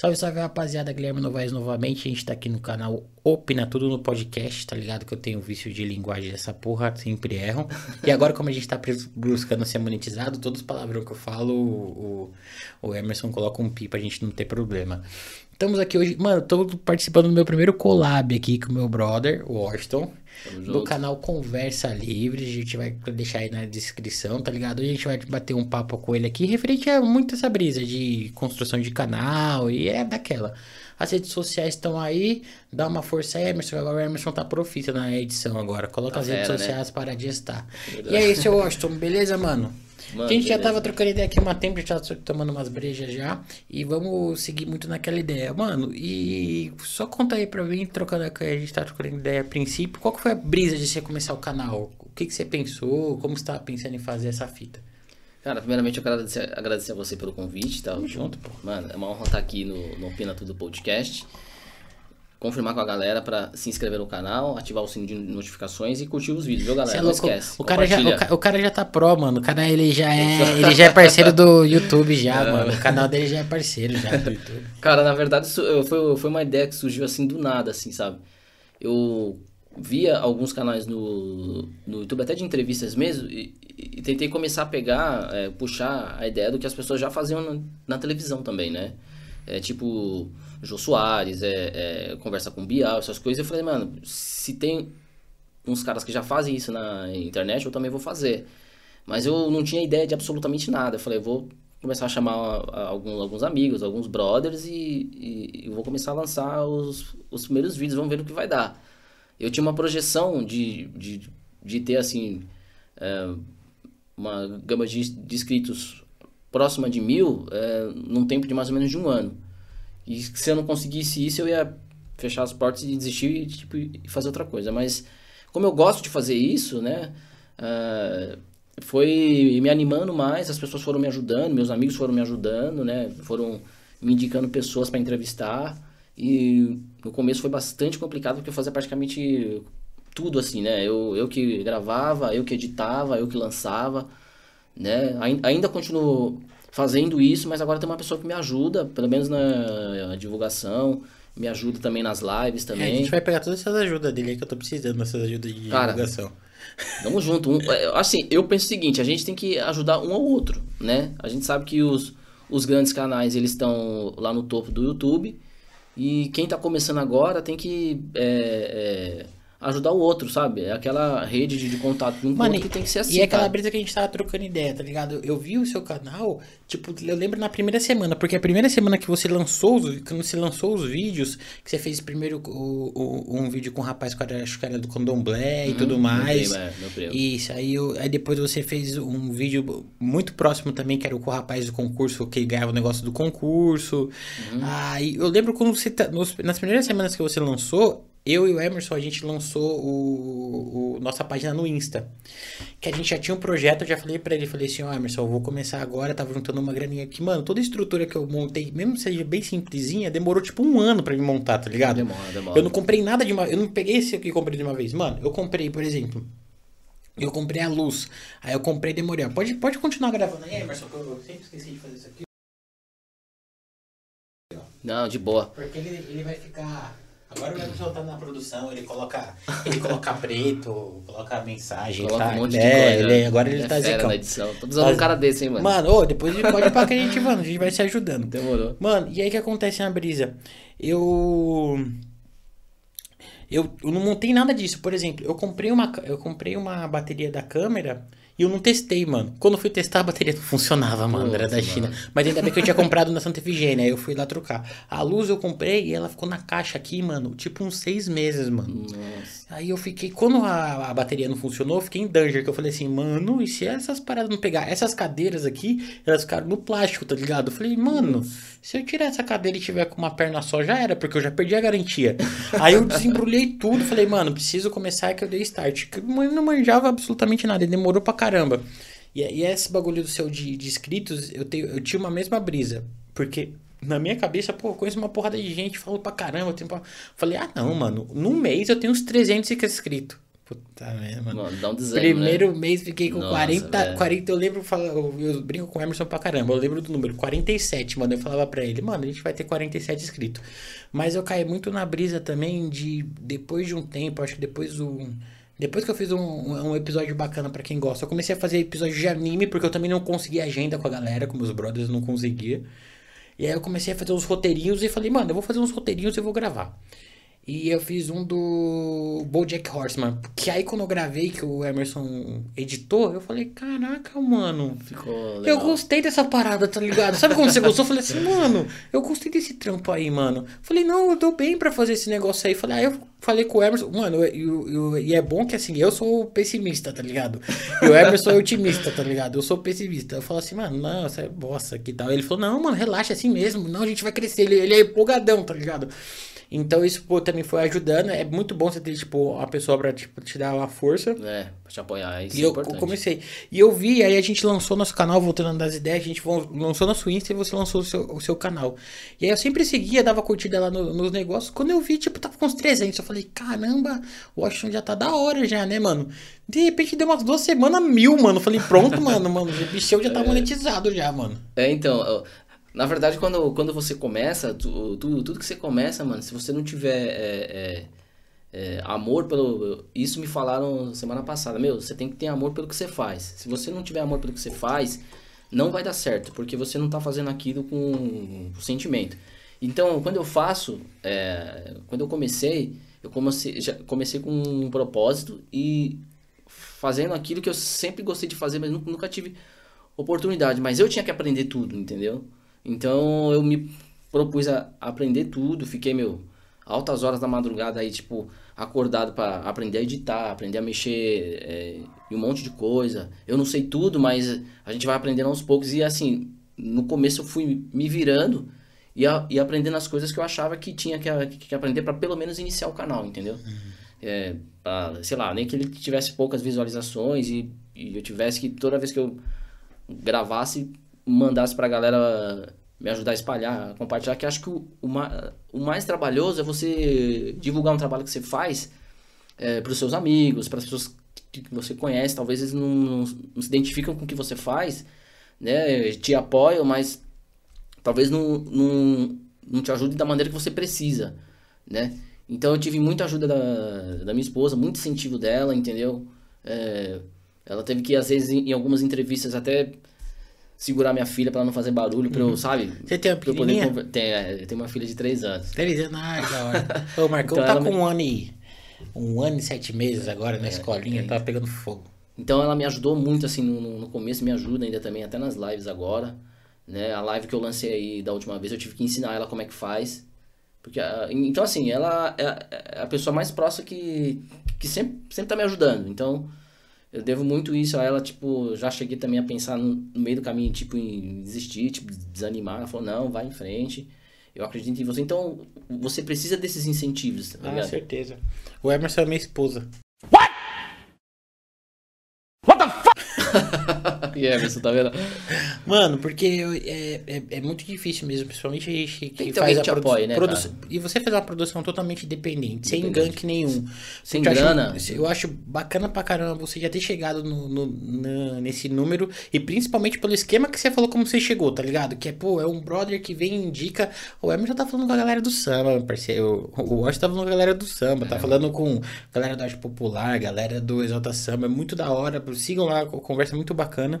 Salve, salve, rapaziada. Guilherme Novaes novamente. A gente tá aqui no canal Opina Tudo no podcast, tá ligado? Que eu tenho vício de linguagem dessa porra, sempre erram. E agora, como a gente tá buscando ser monetizado, todos os palavrões que eu falo, o, o Emerson coloca um pi pra gente não ter problema. Estamos aqui hoje, mano, tô participando do meu primeiro collab aqui com o meu brother, o Washington do canal Conversa Livre. A gente vai deixar aí na descrição, tá ligado? A gente vai bater um papo com ele aqui referente a muito essa brisa de construção de canal e é daquela. As redes sociais estão aí, dá uma força aí, Emerson. Agora o Emerson tá profita na edição agora. Coloca tá as redes né? sociais para de estar. E aí, seu Washington, beleza, mano? Mano, a gente beleza. já tava trocando ideia aqui uma tempo, já tava tomando umas brejas já. E vamos seguir muito naquela ideia. Mano, e só conta aí pra mim, trocando a gente tá trocando ideia a princípio. Qual que foi a brisa de você começar o canal? O que, que você pensou? Como você tava pensando em fazer essa fita? Cara, primeiramente eu quero agradecer, agradecer a você pelo convite, tá? Tamo junto, pô. Mano, é uma honra estar aqui no, no Opina Tudo Podcast confirmar com a galera para se inscrever no canal, ativar o sininho de notificações e curtir os vídeos, viu, galera? É não esquece. O cara, já, o, o, cara já tá pro, mano. O cara ele já é, ele já é parceiro do YouTube já, é. mano. O canal dele já é parceiro já do YouTube. Cara, na verdade isso foi, foi uma ideia que surgiu assim do nada, assim, sabe? Eu via alguns canais no, no YouTube, até de entrevistas mesmo, e, e tentei começar a pegar, é, puxar a ideia do que as pessoas já faziam na, na televisão também, né? É tipo Jô Soares, é, é, conversa com Bial, essas coisas. Eu falei, mano, se tem uns caras que já fazem isso na internet, eu também vou fazer. Mas eu não tinha ideia de absolutamente nada. Eu falei, vou começar a chamar alguns, alguns amigos, alguns brothers e, e, e, vou começar a lançar os, os primeiros vídeos, vamos ver o que vai dar. Eu tinha uma projeção de, de, de ter, assim, é, uma gama de, de inscritos próxima de mil é, num tempo de mais ou menos de um ano. E se eu não conseguisse isso, eu ia fechar as portas e desistir e, tipo, fazer outra coisa. Mas como eu gosto de fazer isso, né? Uh, foi me animando mais, as pessoas foram me ajudando, meus amigos foram me ajudando, né? Foram me indicando pessoas para entrevistar. E no começo foi bastante complicado porque eu fazia praticamente tudo assim, né? Eu, eu que gravava, eu que editava, eu que lançava, né? Ainda continuo fazendo isso, mas agora tem uma pessoa que me ajuda, pelo menos na divulgação, me ajuda também nas lives também. É, a gente vai pegar todas essas ajudas dele aí que eu tô precisando, essas ajudas de Cara, divulgação. Tamo junto. Um, é, assim, eu penso o seguinte, a gente tem que ajudar um ao outro, né? A gente sabe que os, os grandes canais, eles estão lá no topo do YouTube, e quem tá começando agora tem que... É, é, ajudar o outro, sabe? É aquela rede de, de contato de um Mano, que tem que ser assim. E é aquela brisa que a gente tava trocando ideia, tá ligado? Eu vi o seu canal, tipo, eu lembro na primeira semana, porque a primeira semana que você lançou os, quando você lançou os vídeos, que você fez primeiro o, o, um vídeo com um rapaz que era, acho que era do Condomblé e uhum, tudo mais. Meu primo, é, meu primo. Isso, aí, eu, aí depois você fez um vídeo muito próximo também, que era com o rapaz do concurso, que ganhava o negócio do concurso. Uhum. Aí eu lembro quando você, nos, nas primeiras semanas que você lançou, eu e o Emerson, a gente lançou o, o, nossa página no Insta. Que a gente já tinha um projeto, eu já falei para ele, falei assim, ó, oh, Emerson, eu vou começar agora, tava juntando uma graninha aqui. Mano, toda a estrutura que eu montei, mesmo que seja bem simplesinha, demorou tipo um ano para me montar, tá ligado? Demora, demora. Eu não comprei nada de uma... Eu não peguei esse aqui e comprei de uma vez. Mano, eu comprei, por exemplo... Eu comprei a luz. Aí eu comprei demorei. Pode, pode continuar gravando aí, Emerson, que eu sempre esqueci de fazer isso aqui. Não, de boa. Porque ele, ele vai ficar Agora o Emerson tá na produção, ele coloca, ele coloca preto, coloca mensagem. Coloca tá, um monte de é, coisa. Ele, agora ele, ele tá zicão. edição. Tô precisando de um cara desse, hein, mano. Mano, ô, depois pode ir pra que a gente, mano, a gente vai se ajudando. Demorou. Mano, e aí que acontece na brisa? Eu... Eu, eu não montei nada disso. Por exemplo, eu comprei uma, eu comprei uma bateria da câmera e eu não testei, mano. Quando eu fui testar, a bateria não funcionava, mano. Nossa, era da China. Mano. Mas ainda bem que eu tinha comprado na Santa Efigênia. Aí eu fui lá trocar. A luz eu comprei e ela ficou na caixa aqui, mano. Tipo uns seis meses, mano. Nossa. Aí eu fiquei. Quando a, a bateria não funcionou, eu fiquei em danger. Que eu falei assim, mano, e se essas paradas não pegar? Essas cadeiras aqui, elas ficaram no plástico, tá ligado? Eu falei, mano, se eu tirar essa cadeira e tiver com uma perna só, já era, porque eu já perdi a garantia. Aí eu desembrulhei tudo. Falei, mano, preciso começar que eu dei start. Eu não manjava absolutamente nada. Demorou pra caramba. E, e esse bagulho do seu de, de inscritos, eu, tenho, eu tinha uma mesma brisa. Porque na minha cabeça, pô, eu conheço uma porrada de gente, falo pra caramba. Tenho pra... Falei, ah, não, mano, num mês eu tenho uns 300 inscritos. Puta merda, mano. Mano, dá um desânimo, Primeiro né? mês fiquei com Nossa, 40, velho. 40. Eu lembro, eu brinco com o Emerson pra caramba. Eu lembro do número 47, mano. Eu falava pra ele, mano, a gente vai ter 47 inscritos. Mas eu caí muito na brisa também de depois de um tempo, acho que depois do. Depois que eu fiz um, um episódio bacana pra quem gosta, eu comecei a fazer episódio de anime, porque eu também não conseguia agenda com a galera, com meus brothers, não conseguia. E aí eu comecei a fazer uns roteirinhos e falei, mano, eu vou fazer uns roteirinhos e vou gravar. E eu fiz um do BoJack Horseman, que aí quando eu gravei, que o Emerson editou, eu falei, caraca, mano, Ficou eu legal. gostei dessa parada, tá ligado? Sabe quando você gostou? Eu falei assim, mano, eu gostei desse trampo aí, mano. Falei, não, eu tô bem pra fazer esse negócio aí. Falei, aí eu falei com o Emerson, mano, eu- eu- eu- e é bom que assim, eu sou pessimista, tá ligado? E o Emerson é otimista, tá ligado? Eu sou pessimista. Eu falo assim, mano, não, essa é bosta, que tal? Ele falou, não, mano, relaxa, é assim mesmo. Não, a gente vai crescer. Ele, ele é empolgadão, tá ligado? Então isso pô, também foi ajudando. É muito bom você ter, tipo, uma pessoa pra tipo, te dar uma força. É, pra te apoiar, isso E é eu importante. comecei. E eu vi, aí a gente lançou nosso canal, voltando das ideias, a gente lançou nosso Insta e você lançou o seu, o seu canal. E aí eu sempre seguia, dava curtida lá no- nos negócios. Quando eu vi, tipo, tava com uns 300. Eu falei, caramba, o Washington já tá da hora já, né, mano? De repente deu umas duas semanas, mil, mano. Eu falei, pronto, mano, mano, o bichão já tá monetizado já, mano. É, então, na verdade, quando, quando você começa, tu, tu- tudo que você começa, mano, se você não tiver é, é, é, amor pelo. Isso me falaram semana passada, meu, você tem que ter amor pelo que você faz. Se você não tiver amor pelo que você faz, não vai dar certo, porque você não tá fazendo aquilo com, sentimento. Então, quando eu faço, é, quando eu comecei, eu comecei, já comecei com um propósito e fazendo aquilo que eu sempre gostei de fazer, mas nunca, nunca tive oportunidade. Mas eu tinha que aprender tudo, entendeu? Então eu me propus a aprender tudo, fiquei, meu, altas horas da madrugada aí, tipo, acordado para aprender a editar, aprender a mexer é, em um monte de coisa. Eu não sei tudo, mas a gente vai aprendendo aos poucos. E assim, no começo eu fui me virando e, a- e aprendendo as coisas que eu achava que tinha que, que aprender para pelo menos iniciar o canal, entendeu? É, pra, sei lá, nem que ele tivesse poucas visualizações e, e eu tivesse que toda vez que eu gravasse, mandasse pra galera me ajudar a espalhar, compartilhar, que acho que o, o, o mais trabalhoso é você divulgar um trabalho que você faz é, para os seus amigos, para as pessoas que que você conhece, talvez eles não, não- não se identificam com o que você faz, né, te apoiam, mas talvez não, não, não te ajude da maneira que você precisa, né? Então eu tive muita ajuda da, da minha esposa, muito incentivo dela, entendeu? É, ela teve que, às vezes, em, em algumas entrevistas, até segurar minha filha pra ela não fazer barulho, pra eu, sabe? Uhum. Você tem uma poder tem, é, eu tenho uma filha de 3 anos. Três anos, ah, que da hora. Ô, Marcão Então tá com me- um ano e... Um ano e sete meses agora na escolinha, é. tá pegando fogo. Então ela me ajudou muito assim no, no- no começo, me ajuda ainda também, até nas lives agora. Né? A live que eu lancei aí da última vez, eu tive que ensinar ela como é que faz. Porque, ah, então assim, ela é é a pessoa mais próxima que, que sempre, sempre tá me ajudando. Então, eu devo muito isso a ela, tipo, já cheguei também a pensar no, no meio do caminho, tipo, em desistir, tipo, desanimar. Ela falou, não, vai em frente. Eu acredito em você. Então, você precisa desses incentivos, tá Ah, ligado? certeza. O Emerson é minha esposa. E Emerson, tá vendo? Mano, porque eu- é, é, é muito difícil mesmo, principalmente a gente que que faz a produ- apoie, né? E você faz uma produção totalmente independente, sem gank nenhum. Sem eu grana. Acho, eu acho bacana pra caramba você já ter chegado no, no- na- nesse número e principalmente pelo esquema que você falou como você chegou, tá ligado? Que é, pô, é um brother que vem e indica. O Emerson tá falando com a galera do samba, parceiro. O Washington tá falando com a galera do samba, É. tá falando com a galera do Arte Popular, galera do Exalta Samba. É muito da hora. Sigam lá, conversa é muito bacana.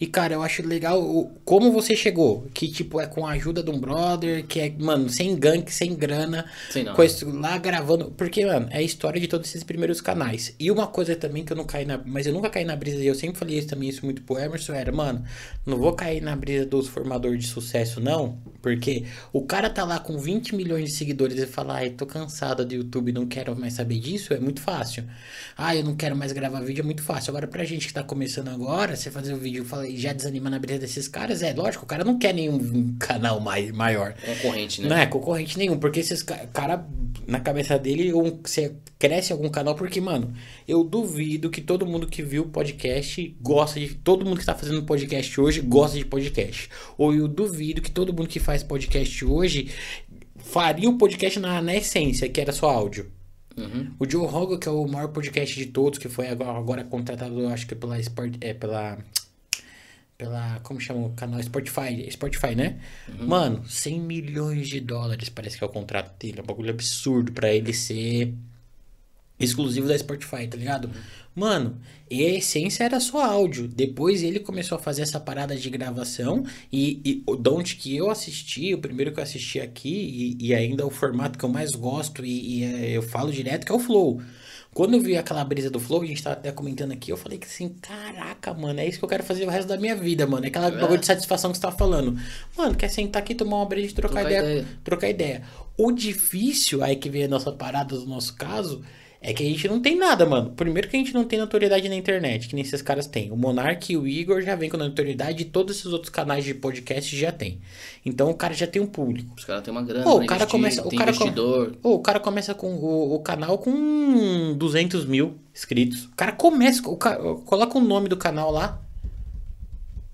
E, cara, eu acho legal o- como você chegou. Que, tipo, é com a ajuda de um brother, que é, mano, sem gank, sem grana. Sem nada. com isso lá gravando. Porque, mano, é a história de todos esses primeiros canais. E uma coisa também que eu não caí na. Mas eu nunca caí na brisa, e eu sempre falei isso também, isso muito pro Emerson, era, mano, não vou cair na brisa dos formadores de sucesso, não. Porque o cara tá lá com 20 milhões de seguidores e fala, ai, tô cansado do YouTube, não quero mais saber disso, é muito fácil. Ah, eu não quero mais gravar vídeo, é muito fácil. Agora, pra gente que tá começando agora, você fazer o vídeo e fala- e já desanimar na brisa desses caras, é lógico, o cara não quer nenhum canal mai, maior. Concorrente, né? Não é concorrente nenhum, porque esses ca- cara, na cabeça dele, um, você cresce algum canal, porque, mano, eu duvido que todo mundo que viu o podcast gosta de. Todo mundo que tá fazendo podcast hoje gosta de podcast. Ou eu duvido que todo mundo que faz podcast hoje faria o podcast na, na essência, que era só áudio. Uhum. O Joe Rogan, que é o maior podcast de todos, que foi agora, agora contratado, acho que pela Sport, é, pela pela, como chama o canal Spotify, Spotify, né? Mano, 100 milhões de dólares parece que é o contrato dele, é um bagulho absurdo pra ele ser exclusivo da Spotify, tá ligado? Mano, e a essência era só áudio. Depois ele começou a fazer essa parada de gravação e, e de onde que eu assisti, o primeiro que eu assisti aqui e, e ainda o formato que eu mais gosto e, e, é, eu falo direto que é o Flow. Quando eu vi aquela brisa do Flow, a gente tava até comentando aqui, eu falei que assim, caraca, mano, é isso que eu quero fazer o resto da minha vida, mano. É aquela É. bagulho de satisfação que você tava falando. Mano, quer sentar aqui, tomar uma brisa e trocar, Trocar ideia, ideia. trocar ideia. O difícil, aí que vem a nossa parada do nosso caso, é que a gente não tem nada, mano. Primeiro que a gente não tem notoriedade na internet, que nem esses caras têm. O Monark e o Igor já vem com notoriedade e todos esses outros canais de podcast já tem. Então o cara já tem um público. Os caras têm uma grana Pô, o cara investir, começa- o cara com- investidor. Ô, o cara começa com o, o canal com 200 mil inscritos. O cara começa, o ca- coloca o nome do canal lá.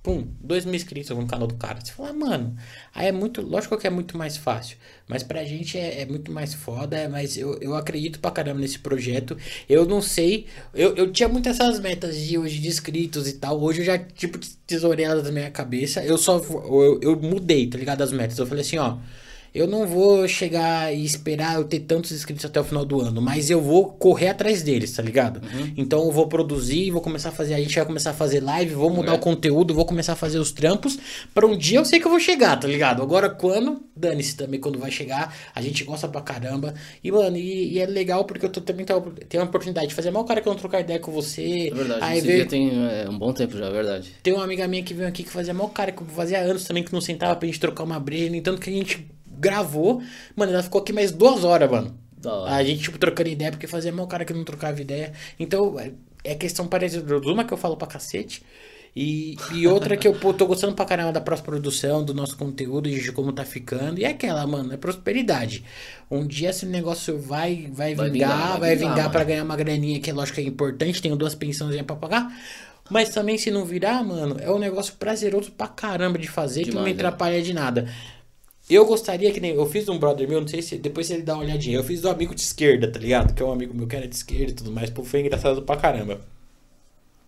Pum, 2 mil inscritos no canal do cara. Você fala, mano, aí é muito. Lógico que é muito mais fácil. Mas pra gente é, é muito mais foda. Mas eu, eu acredito pra caramba nesse projeto. Eu não sei. Eu, eu tinha muitas essas metas de hoje de inscritos e tal. Hoje eu já, tipo, tesourei elas na minha cabeça. Eu só. Eu, eu mudei, tá ligado? As metas. Eu falei assim, ó. Eu não vou chegar e esperar eu ter tantos inscritos até o final do ano, mas eu vou correr atrás deles, tá ligado? Então eu vou produzir, vou começar a fazer, a gente vai começar a fazer live, vou mudar É. o conteúdo, vou começar a fazer os trampos, para um dia eu sei que eu vou chegar, tá ligado? Agora quando, dane-se também quando vai chegar, a gente gosta pra caramba. E mano, e, e é legal porque eu tô, também tenho a oportunidade de fazer mal cara que eu não trocar ideia com você. É verdade, Aí esse veio, dia tem é, um bom tempo já, é verdade. tem uma amiga minha que veio aqui que fazia mal cara, que fazia anos também que não sentava pra gente trocar uma breja, no entanto que a gente gravou. Mano, ela ficou aqui mais duas horas, mano. A gente, tipo, trocando ideia, porque fazia mal cara que não trocava ideia. Então, é- questão parecida. Uma que eu falo pra cacete. E, e outra que eu pô, tô gostando pra caramba da pós-produção, do nosso conteúdo, de como tá ficando. E é aquela, mano, é prosperidade. Um dia esse negócio vai, vai, Vai vingar, vingar, vai vingar, mano. ganhar uma graninha que é lógico que é importante, tenho duas pensãozinhas pra pagar. Mas também se não virar, mano, é um negócio prazeroso pra caramba de fazer, que não me né? atrapalha de nada. Eu gostaria que nem. Eu fiz um brother meu, não sei se depois ele dá uma olhadinha. Eu fiz do amigo de esquerda, tá ligado? Que é um amigo meu que era de esquerda e tudo mais. Pô, foi engraçado pra caramba.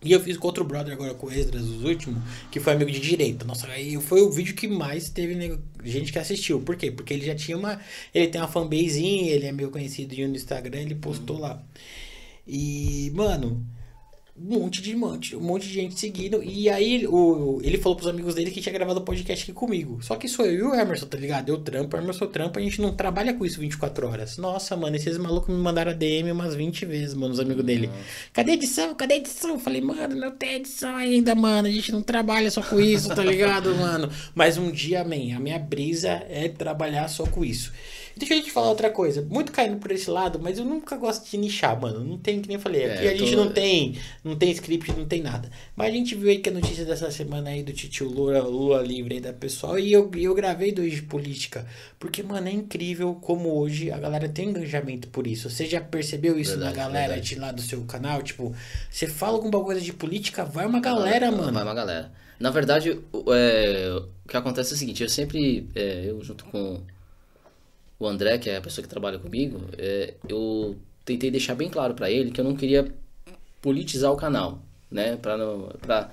E eu fiz com outro brother agora com o Esdras, os últimos, que foi amigo de direita. Nossa, aí foi o vídeo que mais teve gente que assistiu. Por quê? Porque ele já tinha uma. Ele tem uma fanbasezinha, ele é meio conhecido no Instagram, ele postou lá. E, mano, um monte de monte, um monte de gente seguindo. E aí o, ele falou pros amigos dele que tinha gravado o podcast aqui comigo. Só que sou eu e o Emerson, tá ligado? Eu trampo, o Emerson trampa, a gente não trabalha com isso 24 horas. Nossa, mano, esses malucos me mandaram a DM umas 20 vezes, mano, os amigos dele. Cadê a edição? Cadê a edição? Eu falei, mano, não tem edição ainda, mano. A gente não trabalha só com isso, tá ligado, mano? Mas um dia, amém. A minha brisa é trabalhar só com isso. Deixa eu te falar outra coisa. Muito caindo por esse lado, mas eu nunca gosto de nichar, mano. Não tem, que nem eu falei. Aqui É, a gente tô- não tem, não tem script, não tem nada. Mas a gente viu aí que a notícia dessa semana aí do Titio Lula, Lula livre aí da pessoal. E eu, eu gravei dois de política. Porque, mano, é incrível como hoje a galera tem engajamento por isso. Você já percebeu isso Verdade, na galera verdade. de lá do seu canal? Tipo, você fala alguma coisa de política, vai uma galera, Vai mano. uma galera. Na verdade, o, é, o que acontece é o seguinte, eu sempre, é, eu junto com o André, que é a pessoa que trabalha comigo, é, eu tentei deixar bem claro pra ele que eu não queria politizar o canal, né? Pra pra,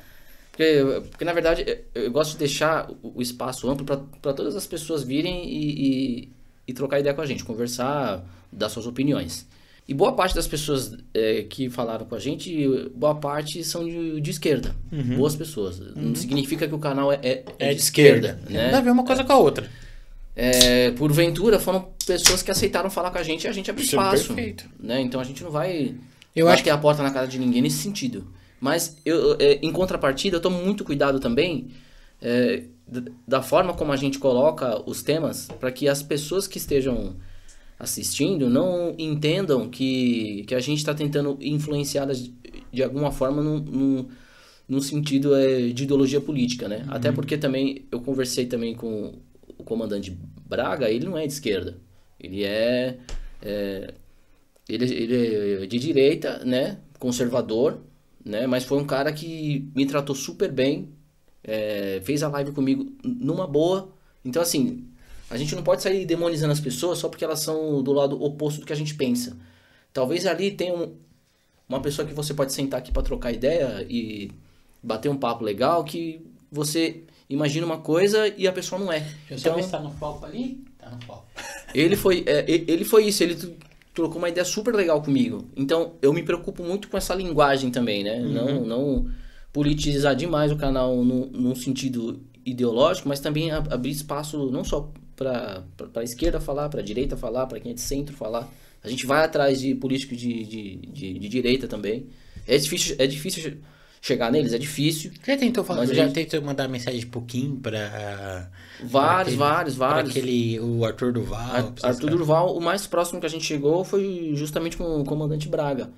porque, porque na verdade eu, eu gosto de deixar o, o espaço amplo para todas as pessoas virem e, e, e trocar ideia com a gente, conversar, dar suas opiniões. E boa parte das pessoas é, que falaram com a gente, boa parte são de, de esquerda. Boas pessoas. Não significa que o canal é, é, É de esquerda. né? Não dá a ver uma coisa com a outra. É, porventura foram pessoas que aceitaram falar com a gente e a gente abre Isso é espaço. perfeito. Né? Então a gente não vai Eu acho bater a porta na cara de ninguém nesse sentido. Mas eu, é, em contrapartida, eu tomo muito cuidado também é, da forma como a gente coloca os temas para que as pessoas que estejam assistindo não entendam que, que a gente está tentando influenciá-las de- de alguma forma num, num, num sentido é, de ideologia política, né? Até porque também eu conversei também com comandante Braga, ele não é de esquerda. Ele é, é ele, ele é de direita, né? Conservador, né? Mas foi um cara que me tratou super bem, é, fez a live comigo numa boa. Então, assim, a gente não pode sair demonizando as pessoas só porque elas são do lado oposto do que a gente pensa. talvez ali tenha um, uma pessoa que você pode sentar aqui para trocar ideia e bater um papo legal que você imagina uma coisa e a pessoa não é. Deixa Então, só ver se tá no foco ali. Tá no foco. ele foi, é, ele foi isso, ele trocou uma ideia super legal comigo. Então, eu me preocupo muito com essa linguagem também, né? Não, não politizar demais o canal no, num sentido ideológico, mas também ab- abrir espaço não só para a esquerda falar, para a direita falar, para quem é de centro falar. A gente vai atrás de políticos de, de, de, de direita também. É difícil, é difícil chegar neles, é difícil. Já tentou falar, já gente- tentou mandar mensagem pro Kim pra. Vários, pra vários, pra vários. aquele. O Arthur Duval. Ar- pra Arthur. Durval, o mais próximo que a gente chegou foi justamente com o comandante Braga.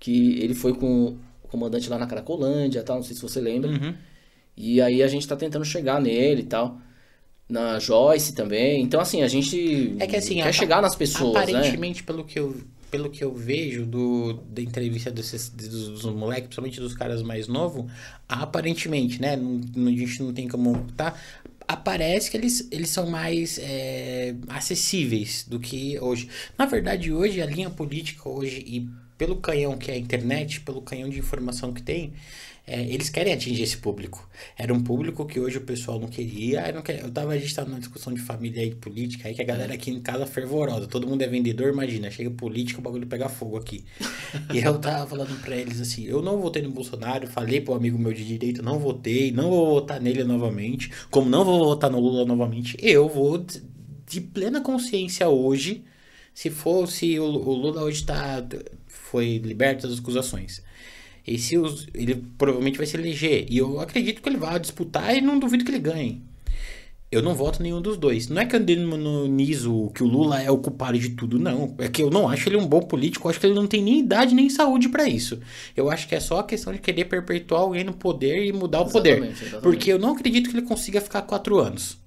Que ele foi com o comandante lá na Cracolândia tal, não sei se você lembra. Uhum. E aí a gente tá tentando chegar nele e tal. Na Joyce também. Então, assim, a gente É que assim, quer chegar nas pessoas, né? Aparentemente, pelo que eu pelo que eu vejo do, da entrevista desses, dos, dos moleques, principalmente dos caras mais novos, aparentemente, né? Não, a gente não tem como tá. Aparece que eles, eles são mais é, acessíveis do que hoje. Na verdade, hoje, a linha política hoje, e pelo canhão que é a internet, pelo canhão de informação que tem, é, eles querem atingir esse público. Era um público que hoje o pessoal não queria. Não queria, eu tava, a gente tava numa discussão de família e política aí, que a galera aqui em casa fervorosa. Todo mundo é vendedor, imagina. Chega política, o bagulho pega fogo aqui. e eu tava falando pra eles assim: eu não votei no Bolsonaro, falei pro amigo meu de direita, não votei, não vou votar nele novamente. Como não vou votar no Lula novamente, eu vou de, de plena consciência hoje. Se fosse o, o Lula hoje tá foi liberto das acusações. E se os, ele provavelmente vai se eleger. E eu acredito que ele vai disputar e não duvido que ele ganhe. Eu não voto nenhum dos dois. Não é que eu demonizo que o Lula é o culpado de tudo, não. É que eu não acho ele um bom político. Eu acho que ele não tem nem idade nem saúde pra isso. Eu acho que é só a questão de querer perpetuar alguém no poder e mudar o poder. Exatamente, exatamente. Porque eu não acredito que ele consiga ficar quatro anos.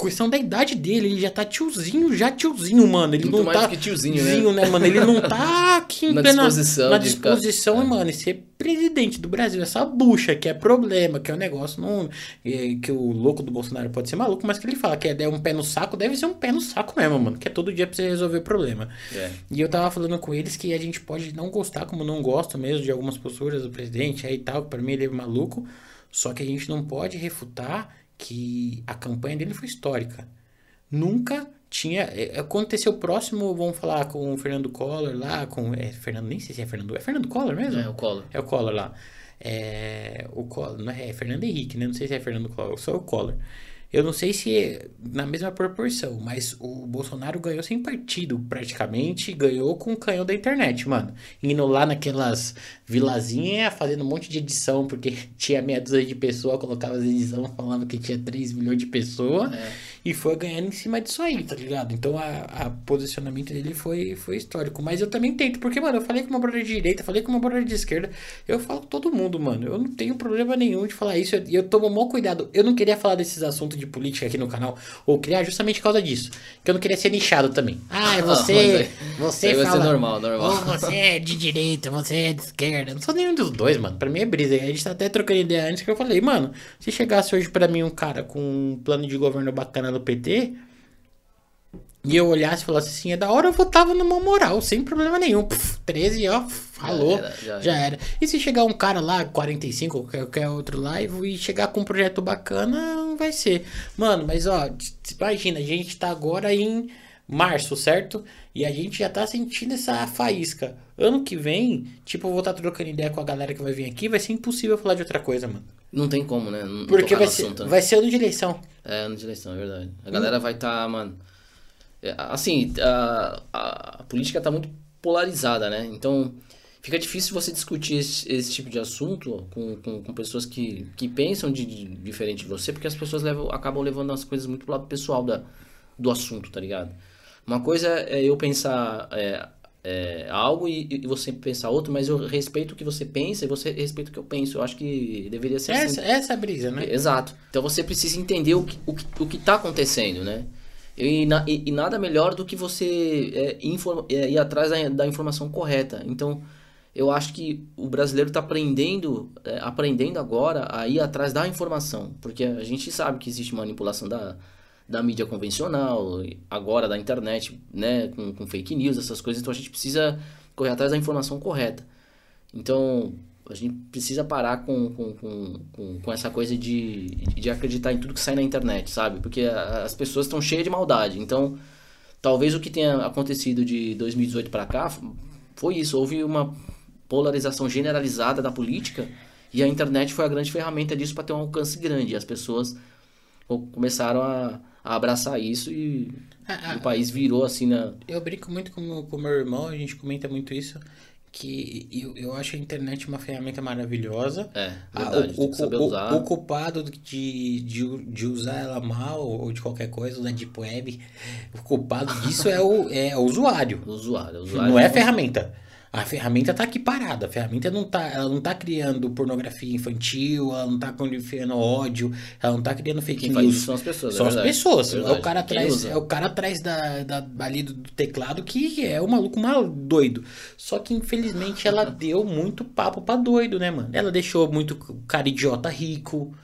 Questão da idade dele, ele já tá tiozinho, já tiozinho, mano. Ele Muito não mais tá. que tiozinho, né? mano? Ele não tá aqui em Na plena- disposição Na de ficar- disposição, mano, e ser presidente do Brasil. Essa bucha que é problema, que é um negócio não. é, que o louco do Bolsonaro pode ser maluco, mas que ele fala que é um pé no saco, deve ser um pé no saco mesmo, mano. Que é todo dia pra você resolver problema. É. E eu tava falando com eles que a gente pode não gostar, como não gosto mesmo, de algumas posturas do presidente aí e tal, que pra mim ele é maluco. Só que a gente não pode refutar que a campanha dele foi histórica. Nunca tinha. é, Aconteceu próximo, vamos falar com o Fernando Collor lá, com. É, Fernando, nem sei se é Fernando. É Fernando Collor mesmo? É, o Collor. É o Collor lá. É, o Collor, não é, é Fernando Henrique, né? Não sei se é Fernando Collor, só o Collor. Eu não sei se é na mesma proporção, mas o Bolsonaro ganhou sem partido, praticamente, ganhou com o canhão da internet, mano. Indo lá naquelas vilazinhas, fazendo um monte de edição, porque tinha meia dúzia de pessoas, colocava as edições, falava que tinha 3 milhões de pessoas, e foi ganhando em cima disso aí, tá ligado? Então a, a posicionamento dele foi, foi histórico. Mas eu também tento, porque, mano, eu falei com uma brother de direita, falei com uma brother de esquerda, eu falo com todo mundo, mano. Eu não tenho problema nenhum de falar isso, e eu, tomo o maior cuidado. Eu não queria falar desses assuntos de política aqui no canal, ou criar justamente por causa disso. Que eu não queria ser nichado também. Ah, é Ah, você, você vai ser normal, normal. "Ô, você é de direita, você é de esquerda. Eu não sou nenhum dos dois, mano. Pra mim é brisa. A gente tá até trocando ideia antes que eu falei, mano, se chegasse hoje pra mim um cara com um plano de governo bacana do PT, e eu olhasse e falasse assim, é da hora, eu votava numa moral, sem problema nenhum. Puf, 13, ó, falou, era, já, já era. E se chegar um cara lá, 45, ou qualquer outro lá, e chegar com um projeto bacana, não vai ser. Mano, mas ó, imagina, a gente tá agora em março, certo? E a gente já tá sentindo essa faísca. Ano que vem, tipo, eu vou estar trocando ideia com a galera que vai vir aqui, vai ser impossível falar de outra coisa, mano. Não tem como, né? Não Porque vai ser, assunto, né? vai ser ano de eleição. É, ano de eleição, é verdade. A galera vai estar, mano. é, Assim, a, a, a política tá muito polarizada, né? Então, fica difícil você discutir esse, esse tipo de assunto com, com, com pessoas que, que pensam de, de- diferente de você, porque as pessoas levam, acabam levando as coisas muito pro lado pessoal da, do assunto, tá ligado? Uma coisa é eu pensar é, é, algo e, e você pensar outro, mas eu respeito o que você pensa e você respeita o que eu penso. Eu acho que deveria ser assim. Essa, essa é a brisa, né? Exato. Então você precisa entender o que, o que, o que tá acontecendo, né? E, na- e- e nada melhor do que você é, informa- é, ir atrás da, da informação correta. Então, eu acho que o brasileiro está aprendendo, é, aprendendo agora a ir atrás da informação. Porque a gente sabe que existe manipulação da, da mídia convencional, agora da internet, né? Com, com fake news, essas coisas. Então a gente precisa correr atrás da informação correta. Então, a gente precisa parar com, com, com, com, essa coisa de, de acreditar em tudo que sai na internet, sabe? Porque as pessoas estão cheias de maldade. Então, talvez o que tenha acontecido de 2018 para cá foi isso. Houve uma polarização generalizada da política e a internet foi a grande ferramenta disso para ter um alcance grande. E as pessoas começaram a, a abraçar isso e ah, o país virou assim na. Eu brinco muito com o meu irmão, a gente comenta muito isso que eu, eu acho a internet uma ferramenta maravilhosa. É, verdade, o, o, o, o, culpado de, de, de usar ela mal ou de qualquer coisa, da Deep Web, o culpado disso é o, é o usuário. O usuário, o usuário. Não é a ferramenta. A ferramenta tá aqui parada. A ferramenta não tá, ela não tá criando pornografia infantil, ela não tá criando ódio, ela não tá criando fake Quem news. São as pessoas. São é as pessoas. É, é, o cara atrás, é o cara atrás da, da, ali do, do teclado que é o maluco mal doido. Só que infelizmente ela deu muito papo para doido, né, mano? Ela deixou muito cara idiota rico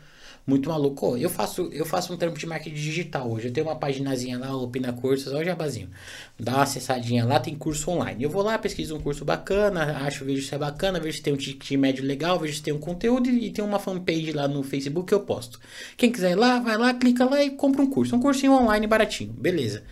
muito maluco. eu faço, eu faço um trampo de marketing digital hoje. Eu tenho uma paginazinha lá, Opina Cursos, olha o jabazinho. Dá uma acessadinha lá, tem curso online. Eu vou lá, pesquiso um curso bacana, acho, vejo se é bacana, vejo se tem um ticket médio legal, vejo se tem um conteúdo e tem uma fanpage lá no Facebook que eu posto. Quem quiser ir lá, vai lá, clica lá e compra um curso. Um cursinho online baratinho, beleza.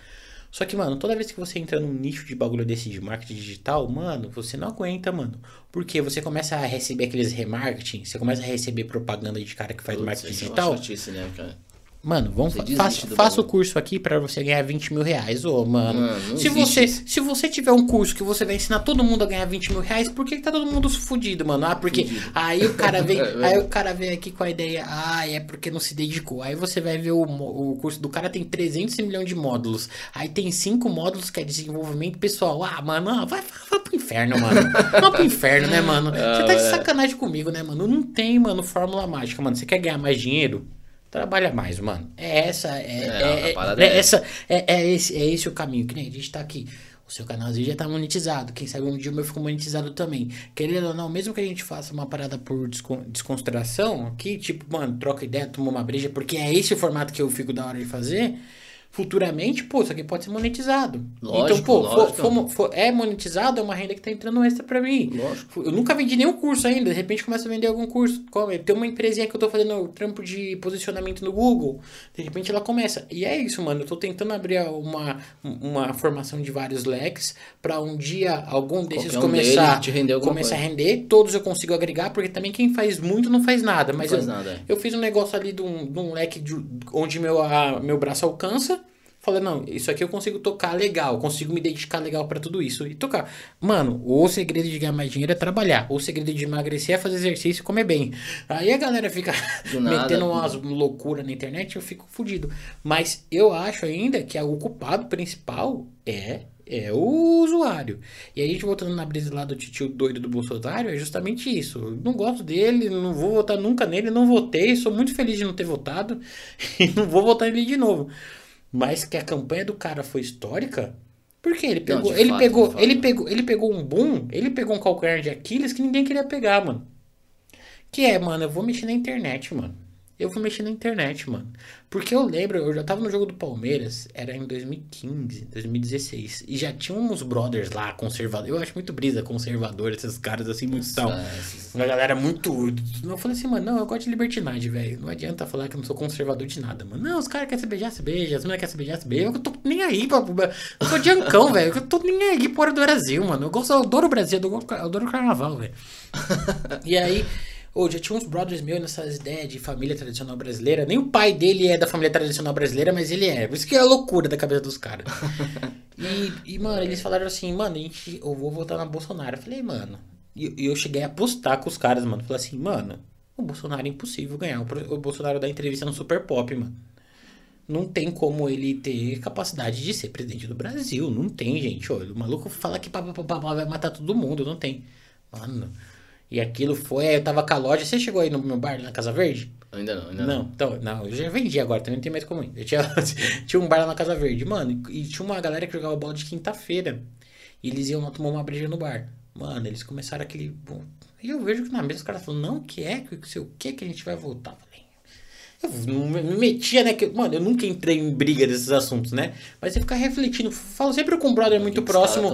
Só que, mano, toda vez que você entra num nicho de bagulho desse de marketing digital, mano, você não aguenta, mano. Porque você começa a receber aqueles remarketing, você começa a receber propaganda de cara que faz Putz, marketing digital. É né, cara? Mano, vamos fa faça, faça o curso aqui para você ganhar 20 mil reais. Ô, mano. mano se, você, se você tiver um curso que você vai ensinar todo mundo a ganhar 20 mil reais, por que, que tá todo mundo fudido, mano? Ah, porque. Fudido. Aí o cara vem. Aí o cara vem aqui com a ideia. Ah, é porque não se dedicou. Aí você vai ver o, o curso do cara tem 300 milhões de módulos. Aí tem cinco módulos que é desenvolvimento pessoal. Ah, mano, ah, vai, vai pro inferno, mano. Vai pro inferno, né, mano? Você tá de sacanagem comigo, né, mano? Não tem, mano, fórmula mágica, mano. Você quer ganhar mais dinheiro? Trabalha mais, mano. É essa, é, é, é, é, é essa, é, é, esse, é esse o caminho. Que nem a gente tá aqui. O seu canalzinho já tá monetizado. Quem sabe um dia o meu ficou monetizado também. Querendo ou não, mesmo que a gente faça uma parada por descontração aqui, tipo, mano, troca ideia, toma uma breja, porque é esse o formato que eu fico da hora de fazer futuramente, pô, isso aqui pode ser monetizado. Lógico, então, pô, lógico. For, for, for, é monetizado, é uma renda que tá entrando extra pra mim. Lógico. Eu nunca vendi nenhum curso ainda, de repente começa a vender algum curso. Tem uma empresinha que eu tô fazendo trampo de posicionamento no Google, de repente ela começa. E é isso, mano, eu tô tentando abrir uma, uma formação de vários leques pra um dia algum desses um começar, render começar a render, todos eu consigo agregar, porque também quem faz muito não faz nada. Mas faz eu, nada. É. eu fiz um negócio ali de um, de um leque de, onde meu, a, meu braço alcança, Falei, não, isso aqui eu consigo tocar legal, consigo me dedicar legal para tudo isso e tocar. Mano, o segredo de ganhar mais dinheiro é trabalhar. O segredo de emagrecer é fazer exercício e comer bem. Aí a galera fica metendo umas loucuras na internet, eu fico fudido. Mas eu acho ainda que o culpado principal é é o usuário. E aí, a gente voltando na brisa lá do tio doido do Bolsonaro, é justamente isso. Eu não gosto dele, não vou votar nunca nele, não votei, sou muito feliz de não ter votado e não vou votar nele de novo mas que a campanha do cara foi histórica, porque ele pegou, não, ele fato, pegou, ele pegou, ele pegou um boom, ele pegou um calcanhar de Aquiles que ninguém queria pegar, mano. Que é, mano, eu vou mexer na internet, mano eu vou mexer na internet, mano. Porque eu lembro, eu já tava no jogo do Palmeiras, era em 2015, 2016. E já tinha uns brothers lá, conservadores. Eu acho muito brisa conservador, esses caras assim, muito tal. Uma galera muito. Eu falei assim, mano, não, eu gosto de libertinagem, velho. Não adianta falar que eu não sou conservador de nada, mano. Não, os caras querem se beijar, se beija. As meninas querem se beijar, se beija. Eu tô nem aí, pra, eu sou diancão, velho. Eu tô nem aí por do Brasil, mano. Eu gosto, eu adoro o Brasil, eu adoro o carnaval, velho. e aí. Ou já tinha uns brothers meus nessas ideias de família tradicional brasileira. Nem o pai dele é da família tradicional brasileira, mas ele é. Por isso que é a loucura da cabeça dos caras. e, e, mano, eles falaram assim, mano, a gente, eu vou votar na Bolsonaro. Eu falei, mano. E eu, cheguei a apostar com os caras, mano. Falei assim, mano, o Bolsonaro é impossível ganhar. O, o Bolsonaro dá entrevista no Super Pop, mano. Não tem como ele ter capacidade de ser presidente do Brasil. Não tem, gente. Olha, o maluco fala que pá, pá, pá, vai matar todo mundo. Não tem. Mano. E aquilo foi, eu tava com a loja. Você chegou aí no meu bar na Casa Verde? Ainda não, ainda não. Não, então, não, eu já vendi agora, também não tem mais como ir. Eu tinha, tinha um bar lá na Casa Verde, mano, e, tinha uma galera que jogava bola de quinta-feira. E eles iam lá tomar uma breja no bar. Mano, eles começaram aquele. E eu vejo que na mesa os caras falam, não, que é, que sei o que que a gente vai voltar. Falei, Eu me metia, né? Que, mano, eu nunca entrei em briga desses assuntos, né? Mas você fica refletindo. Falo sempre com um brother muito que próximo.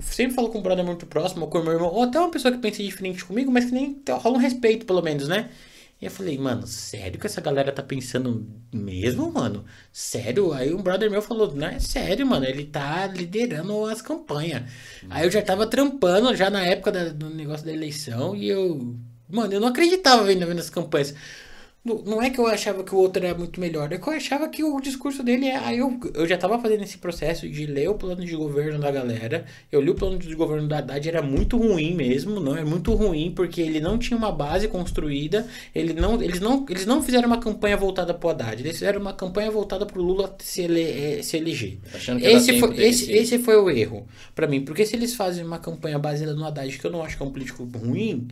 Sempre falo com um brother muito próximo, ou com o meu irmão, ou até uma pessoa que pensa diferente comigo, mas que nem rola um respeito, pelo menos, né? E eu falei, mano, sério que essa galera tá pensando mesmo, mano? Sério? Aí um brother meu falou, não é sério, mano, ele tá liderando as campanhas. Aí eu já tava trampando já na época da- do negócio da eleição e eu. Mano, eu não acreditava vendo, vendo as campanhas. Não, é que eu achava que o outro era muito melhor, é que eu achava que o discurso dele é. Aí eu, eu já tava fazendo esse processo de ler o plano de governo da galera. Eu li o plano de governo da Haddad, era muito ruim mesmo, não é muito ruim, porque ele não tinha uma base construída. Ele não, eles, não, eles não fizeram uma campanha voltada pro Haddad, eles fizeram uma campanha voltada pro Lula se, ele, eh, se eleger. Esse foi, esse, se- esse foi o erro pra mim, porque se eles fazem uma campanha baseada no Haddad, que eu não acho que é um político ruim,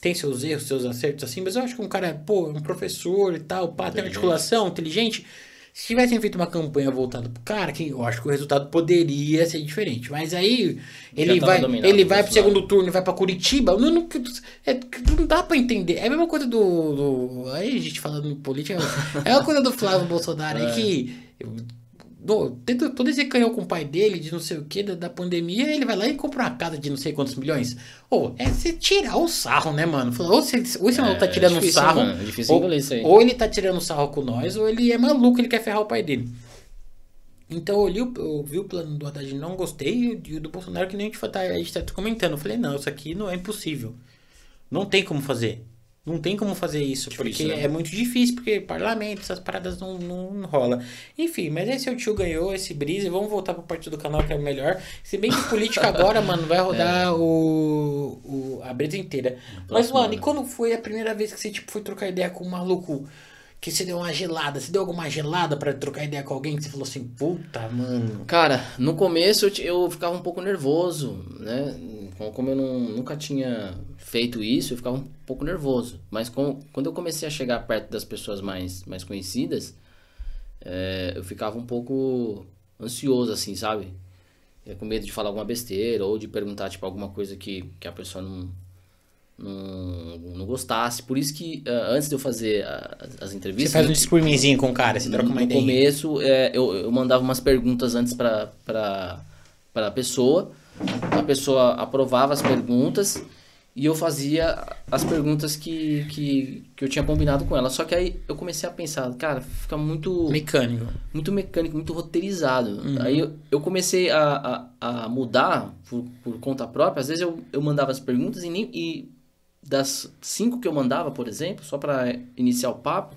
tem seus erros, seus acertos assim, mas eu acho que um cara, pô, um professor e tal, pá, tem articulação, inteligente. Se tivessem feito uma campanha voltada pro cara, que eu acho que o resultado poderia ser diferente. Mas aí ele vai, ele vai pro segundo turno e vai pra Curitiba. Não, não, é- não dá pra entender. É a mesma coisa do. do- aí a gente falando em política. É uma coisa do Flávio Bolsonaro aí que. Do- todo esse canhão com o pai dele, de não sei o que, da, da pandemia, ele vai lá e compra uma casa de não sei quantos milhões. Ou é você tirar o sarro, né, mano? Ou, ou esse maluco tá É, tirando difícil, sarro. mano, é ou, isso aí. ou ele tá tirando sarro com nós, ou ele é maluco, ele quer ferrar o pai dele. Então eu, li, eu vi o plano do Haddad e não gostei, e o- e o do Bolsonaro que nem a gente, tá, a gente tá comentando. Eu falei, não, isso aqui não é impossível. Não tem como fazer. Não tem como fazer isso, Difícil, porque né? é muito difícil, porque parlamento, essas paradas não, não, não rola. Enfim, mas esse é o tio ganhou, esse brise. Vamos voltar pra parte do canal que é melhor. Se bem que política agora, mano, vai rodar o, o, a brisa inteira. Mas, mano, e quando foi a primeira vez que você tipo, foi trocar ideia com um maluco que você deu uma gelada? Você deu alguma gelada pra trocar ideia com alguém que você falou assim, puta, mano. Cara, no começo eu, eu ficava um pouco nervoso, né? Como- eu não, nunca tinha feito isso, eu ficava um pouco nervoso. Mas com- quando eu comecei a chegar perto das pessoas mais, mais conhecidas, é, eu ficava um pouco ansioso, assim, sabe? É, com medo de falar alguma besteira ou de perguntar, tipo, alguma coisa que, que a pessoa não, não, não gostasse. Por isso que, ah, antes de eu fazer a- as Você entrevistas... faz um discursinho com o cara, você troca uma No ideia. começo, é, eu, eu mandava umas perguntas antes pra, pra pessoa. A pessoa aprovava as perguntas e eu fazia as perguntas que, que, que eu tinha combinado com ela. Só que aí eu comecei a pensar, cara, fica muito, Mecânico. muito mecânico, muito roteirizado. Aí eu, eu comecei a, a, a mudar por, por conta própria. Às vezes eu, eu mandava as perguntas e, nem, e das cinco que eu mandava, por exemplo, só para iniciar o papo,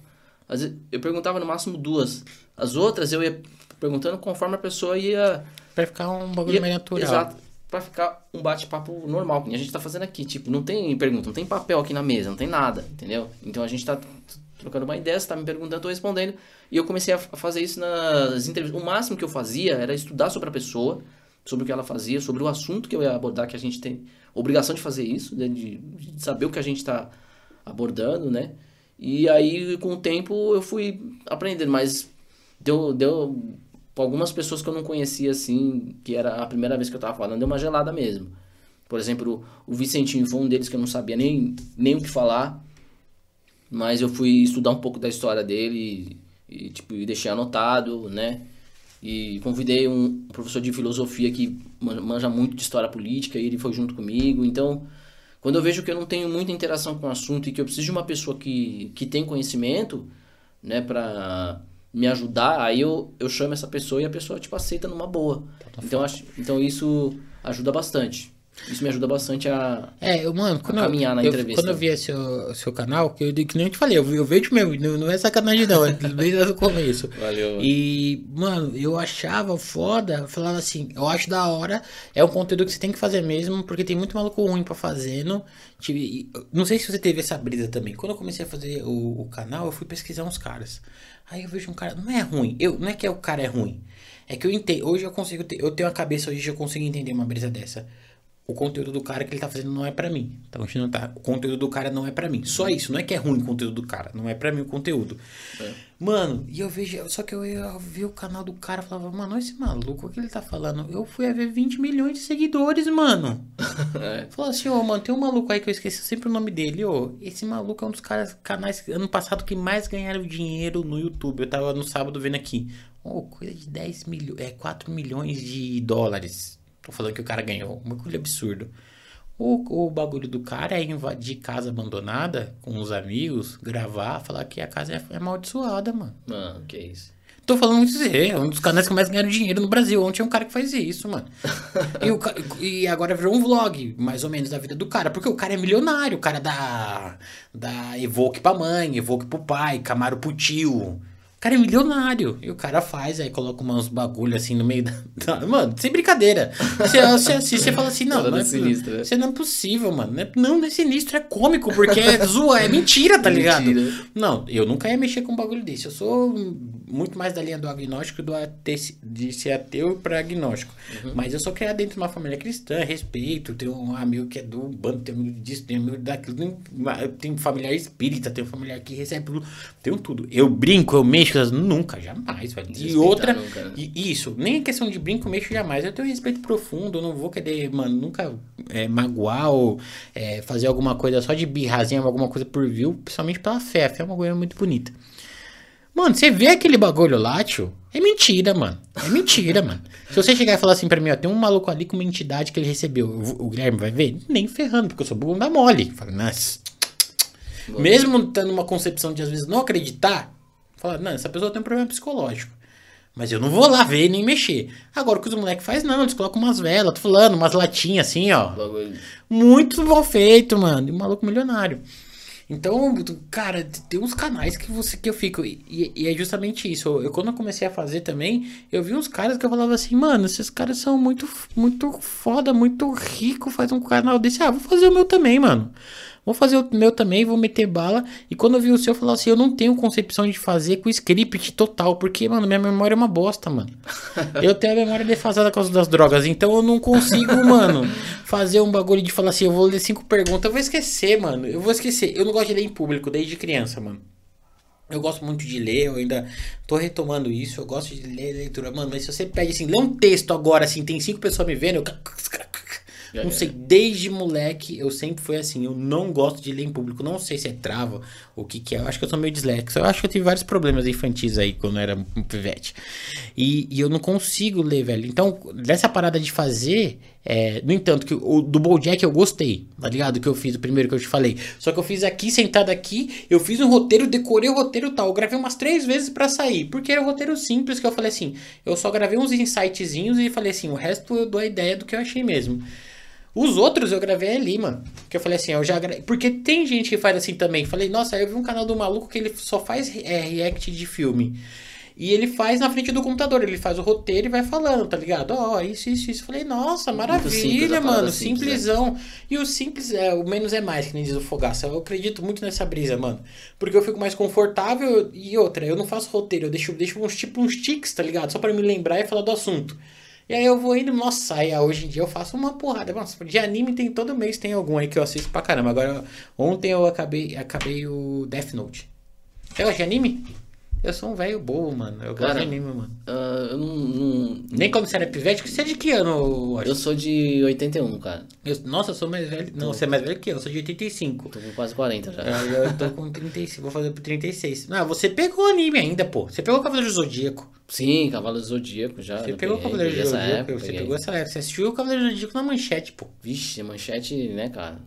eu perguntava no máximo duas. As outras eu ia perguntando conforme a pessoa ia. Pra ficar um bagulho ia mais natural. Exato. Pra ficar um bate-papo normal, que a gente tá fazendo aqui. Tipo, não tem pergunta, não tem papel aqui na mesa, não tem nada, entendeu? Então a gente tá t- trocando uma ideia, você tá me perguntando, eu tô respondendo. E eu comecei a fazer isso nas entrevistas. O máximo que eu fazia era estudar sobre a pessoa, sobre o que ela fazia, sobre o assunto que eu ia abordar, que a gente tem obrigação de fazer isso, né, de, de saber o que a gente tá abordando, né? E aí, com o tempo, eu fui aprendendo, mas deu, deu algumas pessoas que eu não conhecia, assim, que era a primeira vez que eu tava falando, deu uma gelada mesmo. Por exemplo, o, Vicentinho foi um deles que eu não sabia nem, nem o que falar, mas eu fui estudar um pouco da história dele e, e, tipo, deixei anotado, né? E convidei um professor de filosofia que man- manja muito de história política e ele foi junto comigo. Então, quando eu vejo que eu não tenho muita interação com o assunto e que eu preciso de uma pessoa que, que tem conhecimento, né, pra me ajudar, aí eu, eu chamo essa pessoa e a pessoa, tipo, aceita numa boa. Então, acho, então isso ajuda bastante. Isso me ajuda bastante a... É, eu, mano, quando, caminhar na eu, entrevista. quando eu vi seu, seu canal, que eu, que nem eu te falei, eu, eu vejo mesmo, não, não é sacanagem não, é desde o começo. Valeu. E, mano, eu achava foda, eu falava assim, eu acho da hora, é um conteúdo que você tem que fazer mesmo, porque tem muito maluco ruim pra fazendo. Tive- Não sei se você teve essa brisa também. Quando eu comecei a fazer o, o canal, eu fui pesquisar uns caras. Aí eu vejo um cara, não é ruim, eu, não é que é o cara é ruim. É que eu entendo, hoje eu consigo ter, eu tenho a cabeça hoje eu consigo entender uma brisa dessa. O conteúdo do cara que ele tá fazendo não é pra mim. Então a gente não tá. O conteúdo do cara não é pra mim. Só isso. Não é que é ruim o conteúdo do cara. Não é pra mim o conteúdo. É. Mano, e eu vejo. Só que eu ia ver o canal do cara e falava, mano, olha esse maluco, o que ele tá falando? Eu fui a ver 20 milhões de seguidores, mano. É. Falou assim, ô, mano, tem um maluco aí que eu esqueci sempre o nome dele, ô. Esse maluco é um dos caras, canais ano passado que mais ganharam dinheiro no YouTube. Eu tava no sábado vendo aqui. Ô, coisa de 10 milhões, é 4 milhões de dólares. Tô falando que o cara ganhou. Uma coisa absurda. O, o bagulho do cara é invadir casa abandonada com os amigos, gravar, falar que a casa é, é amaldiçoada, mano. Mano, que isso. Tô falando muito sério, é um dos canais que mais ganharam dinheiro no Brasil. Ontem tinha um cara que faz isso, mano. e, o e agora virou um vlog, mais ou menos, da vida do cara. Porque o cara é milionário, o cara dá, dá Evoque pra mãe, Evoque pro pai, Camaro pro tio. O cara é milionário. E o cara faz, aí coloca uns bagulho assim no meio da. Mano, sem brincadeira. Você, você assiste, você fala assim, não, não é, sinistro, né? não é possível, mano. Não é, não, não é sinistro, é cômico, porque é zoa, é mentira, tá ligado? Mentira. Não, eu nunca ia mexer com um bagulho desse. Eu sou muito mais da linha do agnóstico do ate- de ser ateu para agnóstico. Mas eu sou criado dentro de uma família cristã, respeito. Tenho um amigo que é do bando, tenho amigo disso, tenho amigo daquilo. Tenho, tenho familiar espírita, tenho familiar que recebe tudo. Tenho tudo. Eu brinco, eu mexo, eu nunca, jamais, velho. E outra, nunca, e isso, nem é questão de brinco, mexo jamais. Eu tenho respeito profundo, eu não vou querer, mano, nunca é, magoar ou é, fazer alguma coisa só de birrazinha, alguma coisa por view, principalmente pela fé. A fé é uma coisa muito bonita. Mano, você vê aquele bagulho lá, tio? É mentira, mano. É mentira, mano. Se você chegar e falar assim pra mim, ó, tem um maluco ali com uma entidade que ele recebeu, o, o Guilherme vai ver? Nem ferrando, porque eu sou bunda mole. Fala, nossa. Mesmo tendo uma concepção de às vezes não acreditar, falar, não, essa pessoa tem um problema psicológico. Mas eu não vou lá ver nem mexer. Agora o que os moleques fazem, não, eles colocam umas velas, tô falando, umas latinhas assim, ó. Muito mal feito, mano. E um maluco milionário. Então, cara, tem uns canais que você que eu fico. E, e é justamente isso. Eu, eu, quando eu comecei a fazer também, eu vi uns caras que eu falava assim, mano, esses caras são muito, muito foda, muito rico, faz um canal desse. Ah, vou fazer o meu também, mano. Vou fazer o meu também, vou meter bala. E quando eu vi o seu, eu falava assim, eu não tenho concepção de fazer com script total, porque, mano, minha memória é uma bosta, mano. Eu tenho a memória defasada por causa das drogas, então eu não consigo, mano, fazer um bagulho de falar assim, eu vou ler cinco perguntas, eu vou esquecer, mano. Eu vou esquecer. Eu não gosto de ler em público desde criança, mano. Eu gosto muito de ler, eu ainda tô retomando isso, eu gosto de ler leitura, mano, mas se você pede assim, lê um texto agora, assim, tem cinco pessoas me vendo, eu... Não era. sei, desde moleque eu sempre fui assim. Eu não gosto de ler em público. Não sei se é trava ou o que que é. Eu acho que eu sou meio disléxico. Eu acho que eu tive vários problemas infantis aí quando eu era um pivete. E, e eu não consigo ler, velho. Então, dessa parada de fazer. é, no entanto, que o do Bojack eu gostei, tá ligado? Que eu fiz o primeiro que eu te falei. Só que eu fiz aqui, sentado aqui. Eu fiz um roteiro, decorei o roteiro e tal. Eu gravei umas três vezes pra sair. Porque era um roteiro simples que eu falei assim. Eu só gravei uns insightzinhos e falei assim. O resto eu dou a ideia do que eu achei mesmo. Os outros eu gravei ali, mano. Que eu falei assim, eu já gra... Porque tem gente que faz assim também. Falei, nossa, eu vi um canal do maluco que ele só faz é, react de filme. E ele faz na frente do computador, ele faz o roteiro e vai falando, tá ligado? Ó, isso, isso, isso. Falei, nossa, simples maravilha, parada mano. simples, né? simplesão. E o simples, é, o menos é mais, que nem diz o Fogaça. Eu acredito muito nessa brisa, mano. Porque eu fico mais confortável e outra, eu não faço roteiro, eu deixo, deixo uns tipo uns tics, tá ligado? Só pra me lembrar e falar do assunto. E aí eu vou indo, nossa, aí hoje em dia eu faço uma porrada. Nossa, de anime tem todo mês, tem algum aí que eu assisto pra caramba. Agora, ontem eu acabei, acabei o Death Note. Você gosta de anime? Eu sou um velho bobo, mano. Eu gosto de anime, mano. Ah, eu não, não- Nem quando você era pivete, você é de que ano? Washington? Eu sou de 81, cara. Eu- nossa, eu sou mais velho. Não, você é mais velho que eu, eu sou de 85. Tô com quase 40 já. Eu, eu tô com 36, vou fazer pro 36. Não, você pegou anime ainda, pô. Você pegou o Cavaleiro do Zodíaco. Sim, Cavalo do Zodíaco já. Você pegou o Cavaleiro do Zodíaco. época, Você peguei. pegou essa época. Você assistiu o Cavaleiro do Zodíaco na manchete, pô. Vixe, manchete, né, cara?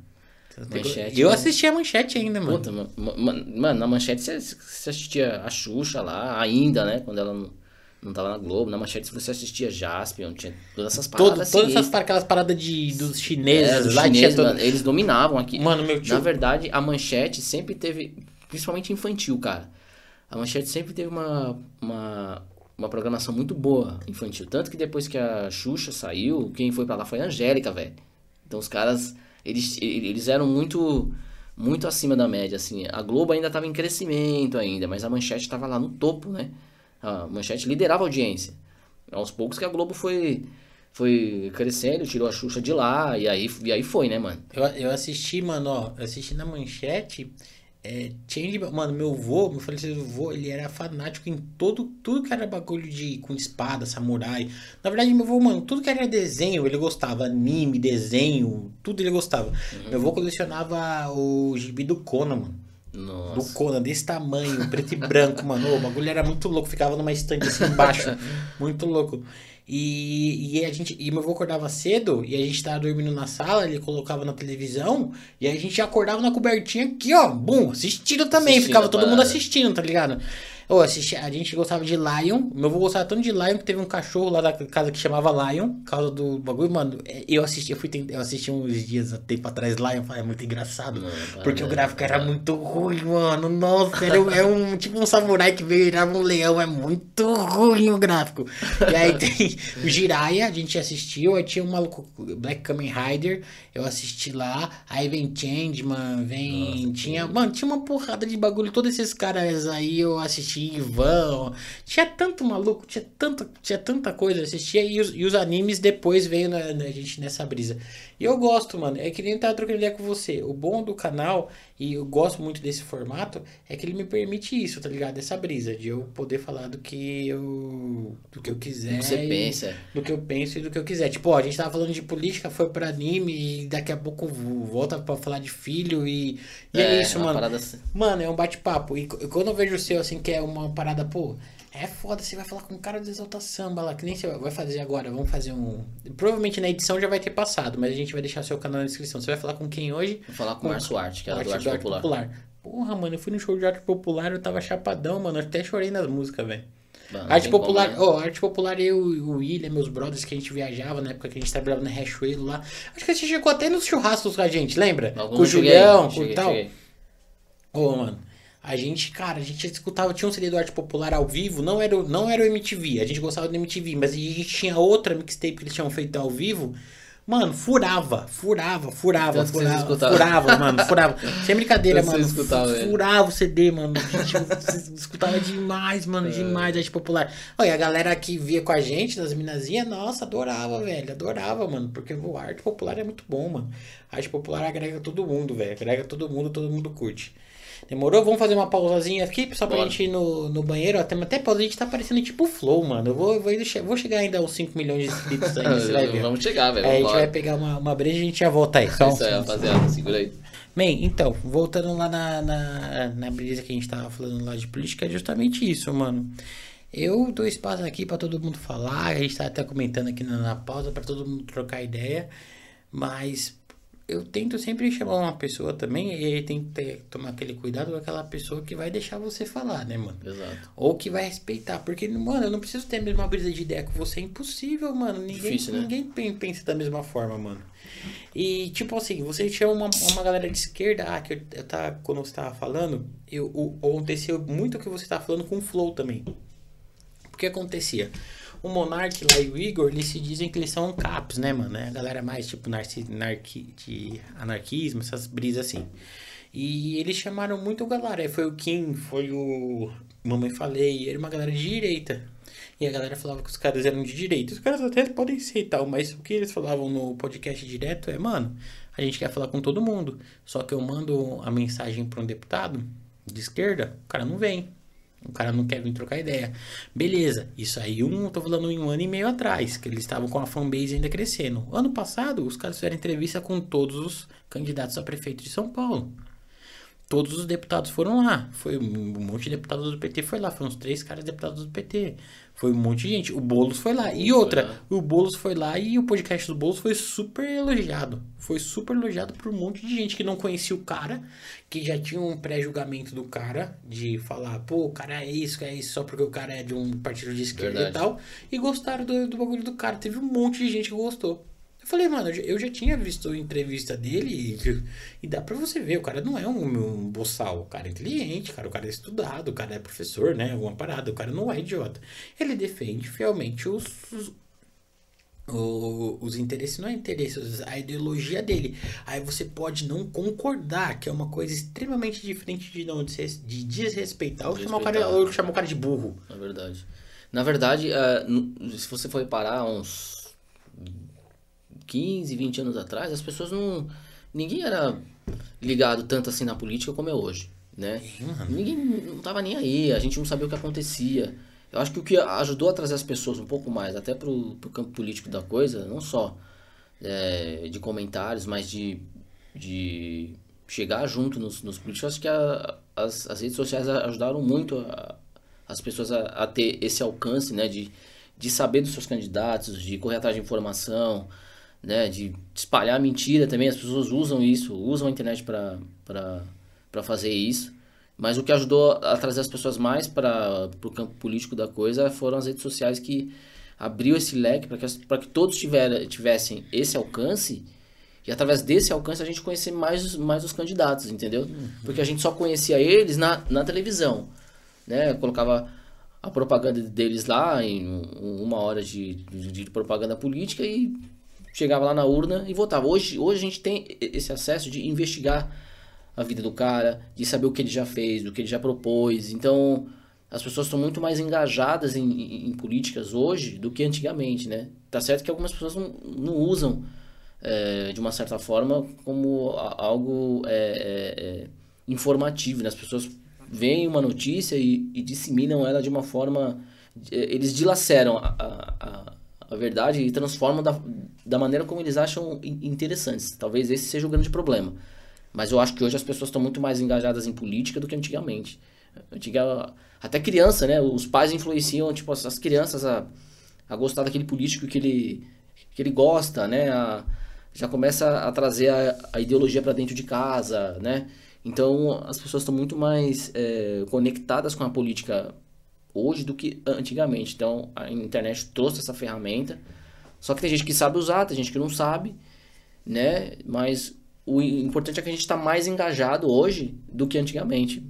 Manchete, eu né? assisti a manchete ainda, mano. Puta, ma- ma- ma- mano, na manchete você, você assistia a Xuxa lá, ainda, né? Quando ela não, não tava na Globo. Na manchete você assistia Jaspion, tinha todas essas Todo, paradas. todas assim, essas aquelas paradas de, dos é, chineses os lá chineses, todo... mano, eles dominavam aqui. Mano, meu tio- Na verdade, a manchete sempre teve, principalmente infantil, cara. A manchete sempre teve uma, uma, uma programação muito boa infantil. Tanto que depois que a Xuxa saiu, quem foi pra lá foi a Angélica, velho. Então os caras, eles, eles eram muito muito acima da média, assim. A Globo ainda tava em crescimento ainda, mas a manchete tava lá no topo, né? A manchete liderava a audiência. Aos poucos que a Globo foi foi crescendo, tirou a Xuxa de lá, e aí, e aí foi, né, mano? Eu, eu assisti, mano, ó, eu assisti na manchete. É, Change, mano, meu vô, meu falecido vô, ele era fanático em todo, tudo que era bagulho de com espada, samurai. Na verdade, meu vô, mano, tudo que era desenho, ele gostava, anime, desenho, tudo ele gostava. Meu vô colecionava o gibi do Conan, mano. Do Nossa. Conan, desse tamanho, preto e branco, mano. O bagulho era muito louco, ficava numa estante assim embaixo. muito louco. E, e a gente. E meu avô acordava cedo e a gente tava dormindo na sala, ele colocava na televisão, e a gente acordava na cobertinha aqui, ó, bum, assistindo também. Assistindo ficava todo mundo parada. assistindo, tá ligado? Eu assisti, a gente gostava de Lion. Meu avô gostava tanto de Lion que teve um cachorro lá da casa que chamava Lion, por causa do bagulho, mano. é, Eu assisti, eu fui eu assisti uns dias há tempo atrás Lion, falei, é muito engraçado. Não, porque o para, gráfico era muito ruim, mano. Nossa, era, é um tipo um samurai que virava um leão, é muito ruim o gráfico. E aí tem o Jiraiya, a gente assistiu, aí tinha um maluco Black Kamen Rider, eu assisti lá, aí vem Changeman, vem. tinha. Mano, tinha uma porrada de bagulho, todos esses caras aí eu assisti, Ivan, tinha tanto maluco, tinha tanta, tinha tanta coisa, assistia e os, e os animes depois veio na, na gente nessa brisa. E eu gosto, mano, é que nem tava trocando ideia com você. O bom do canal, e eu gosto muito desse formato, é que ele me permite isso, tá ligado? Essa brisa, de eu poder falar do que eu. do que eu quiser. O que você pensa. do que eu penso e do que eu quiser. Tipo, ó, a gente tava falando de política, foi pra anime e daqui a pouco vo- volta pra falar de filho e, e é, isso, uma mano. assim. Mano, é um bate-papo. E, quando eu vejo o seu, assim, que é uma parada, pô, é foda, você vai falar com um cara do Exalta Samba lá, que nem você vai fazer agora. Vamos fazer um. Provavelmente na edição já vai ter passado, mas a gente vai deixar seu canal na descrição. Você vai falar com quem hoje? Vou falar com o Márcio Arte, que é do Arte Arte Popular. Porra, mano, eu fui no show de arte popular, eu tava chapadão, mano. Eu até chorei nas músicas, velho. Mano, Arte Popular, né? ó, Arte Popular, eu e o William, meus brothers, que a gente viajava na época que a gente trabalhava na Riachuelo lá. Acho que a gente chegou até nos churrascos com a gente, lembra? Alguns com o eu cheguei, Julião, com cheguei, o tal. Ô, mano, a gente, cara, a gente escutava, tinha um CD do Arte Popular ao vivo, não era, o- não era o MTV, a gente gostava do MTV, mas a gente tinha outra mixtape que eles tinham feito ao vivo. Mano, furava, furava, furava, vocês furava, furava, mano, furava. Sem brincadeira, Tanto mano. ele. Furava o CD, mano. A gente escutava demais, mano, demais Arte Popular. Olha, a galera que via com a gente, das minazinhas, nossa, adorava, velho, adorava, mano, porque o Arte Popular é muito bom, mano. A Arte Popular agrega todo mundo, velho, agrega todo mundo, todo mundo curte. Demorou? Vamos fazer uma pausazinha aqui, só pra Bora. gente ir no, no banheiro. Até, até pausa, a gente tá parecendo tipo Flow, mano. Eu vou, vou, vou chegar ainda aos 5 milhões de inscritos aí, você vai ver. Vamos chegar, velho. Aí a gente vai pegar uma, uma breja e a gente já volta aí. Só um- Isso aí, rapaziada. Segura aí. Bem, então, voltando lá na, na, na brisa que a gente tava falando lá de política, é justamente isso, mano. Eu dou espaço aqui pra todo mundo falar, a gente tá até comentando aqui na, na pausa pra todo mundo trocar ideia, mas eu tento sempre chamar uma pessoa também e aí tem que ter- tomar aquele cuidado com aquela pessoa que vai deixar você falar, né, mano? Exato. Ou que vai respeitar, porque, mano, eu não preciso ter a mesma brisa de ideia que você, é impossível, mano. Ninguém, Difícil, né? ninguém pen- pensa da mesma forma, mano. E, tipo assim, você chama uma, uma galera de esquerda, ah, que eu, eu tá, quando você tava falando, eu, o, aconteceu muito o que você tava falando com o Flow também. O que acontecia? O Monark lá e o Igor, eles se dizem que eles são caps, né, mano? É a galera mais tipo narci, narqui, de anarquismo, essas brisas assim. E eles chamaram muito galera. Foi o Kim, foi o Mamãe Falei, era uma galera de direita. E a galera falava que os caras eram de direita. Os caras até podem ser e tal, mas o que eles falavam no podcast direto é, mano, a gente quer falar com todo mundo. Só que eu mando a mensagem para um deputado de esquerda, o cara não vem. O cara não quer vir trocar ideia. Beleza, isso aí um, tô falando em um ano e meio atrás, que eles estavam com a fanbase ainda crescendo. Ano passado, os caras fizeram entrevista com todos os candidatos a prefeito de São Paulo. Todos os deputados foram lá. Foi um monte de deputados do PT foi lá. Foram uns três caras deputados do PT. Foi um monte de gente. O Boulos foi lá. E outra, o Boulos foi lá e o podcast do Boulos foi super elogiado. Foi super elogiado por um monte de gente que não conhecia o cara, que já tinha um pré-julgamento do cara, de falar, pô, o cara é isso, é isso, só porque o cara é de um partido de esquerda Verdade. e tal. E gostaram do, do bagulho do cara. Teve um monte de gente que gostou. Eu falei, mano, eu já- tinha visto a entrevista dele e, e dá pra você ver, o cara não é um, um boçal, o cara é inteligente, cara, o cara é estudado, o cara é professor, né, alguma parada, o cara não é idiota. Ele defende fielmente os, os, o- os interesses, não é interesses, a ideologia dele. Aí você pode não concordar, que é uma coisa extremamente diferente de não des- de desrespeitar ou chamar o cara, ou chamar o cara de burro. Na verdade. Na verdade, no- se você for reparar, uns 15, 20 anos atrás, as pessoas não. Ninguém era ligado tanto assim na política como é hoje. Né? Ninguém não tava nem aí, a gente não sabia o que acontecia. Eu acho que o que ajudou a trazer as pessoas um pouco mais, até pro, pro campo político da coisa, não só é, de comentários, mas de, de chegar junto nos, nos políticos, acho que a, as, as redes sociais ajudaram muito a, as pessoas a, a, ter esse alcance, né? De, de saber dos seus candidatos, de correr atrás de informação, né? De espalhar mentira também. As pessoas usam isso, usam a internet para fazer isso. Mas o que ajudou a trazer as pessoas mais para o campo político da coisa foram as redes sociais que abriu esse leque para que, que todos tiver, tivessem esse alcance e através desse alcance a gente conhecer mais, mais os candidatos, entendeu? Uhum. Porque a gente só conhecia eles na, na televisão, né? colocava a propaganda deles lá em uma hora de, de, de, propaganda política e chegava lá na urna e votava. Hoje, hoje a gente tem esse acesso de investigar a vida do cara, de saber o que ele já fez, do que ele já propôs. Então, as pessoas estão muito mais engajadas em, em, em, políticas hoje do que antigamente, né? Tá certo que algumas pessoas não, não usam é, de uma certa forma como algo é, é, informativo, né? As pessoas veem uma notícia e, e disseminam ela de uma forma... Eles dilaceram a, a verdade e transformam da, da maneira como eles acham interessantes. Talvez esse seja o grande problema. Mas eu acho que hoje as pessoas estão muito mais engajadas em política do que antigamente. Antiga, até criança, né? Os pais influenciam, tipo, as crianças a, a gostar daquele político que ele, que ele gosta, né? A, já começa a trazer a, a ideologia para dentro de casa, né? Então as pessoas estão muito mais é, conectadas com a política hoje do que antigamente. Então a internet trouxe essa ferramenta. Só que tem gente que sabe usar, tem gente que não sabe, né? Mas o importante é que a gente está mais engajado hoje do que antigamente.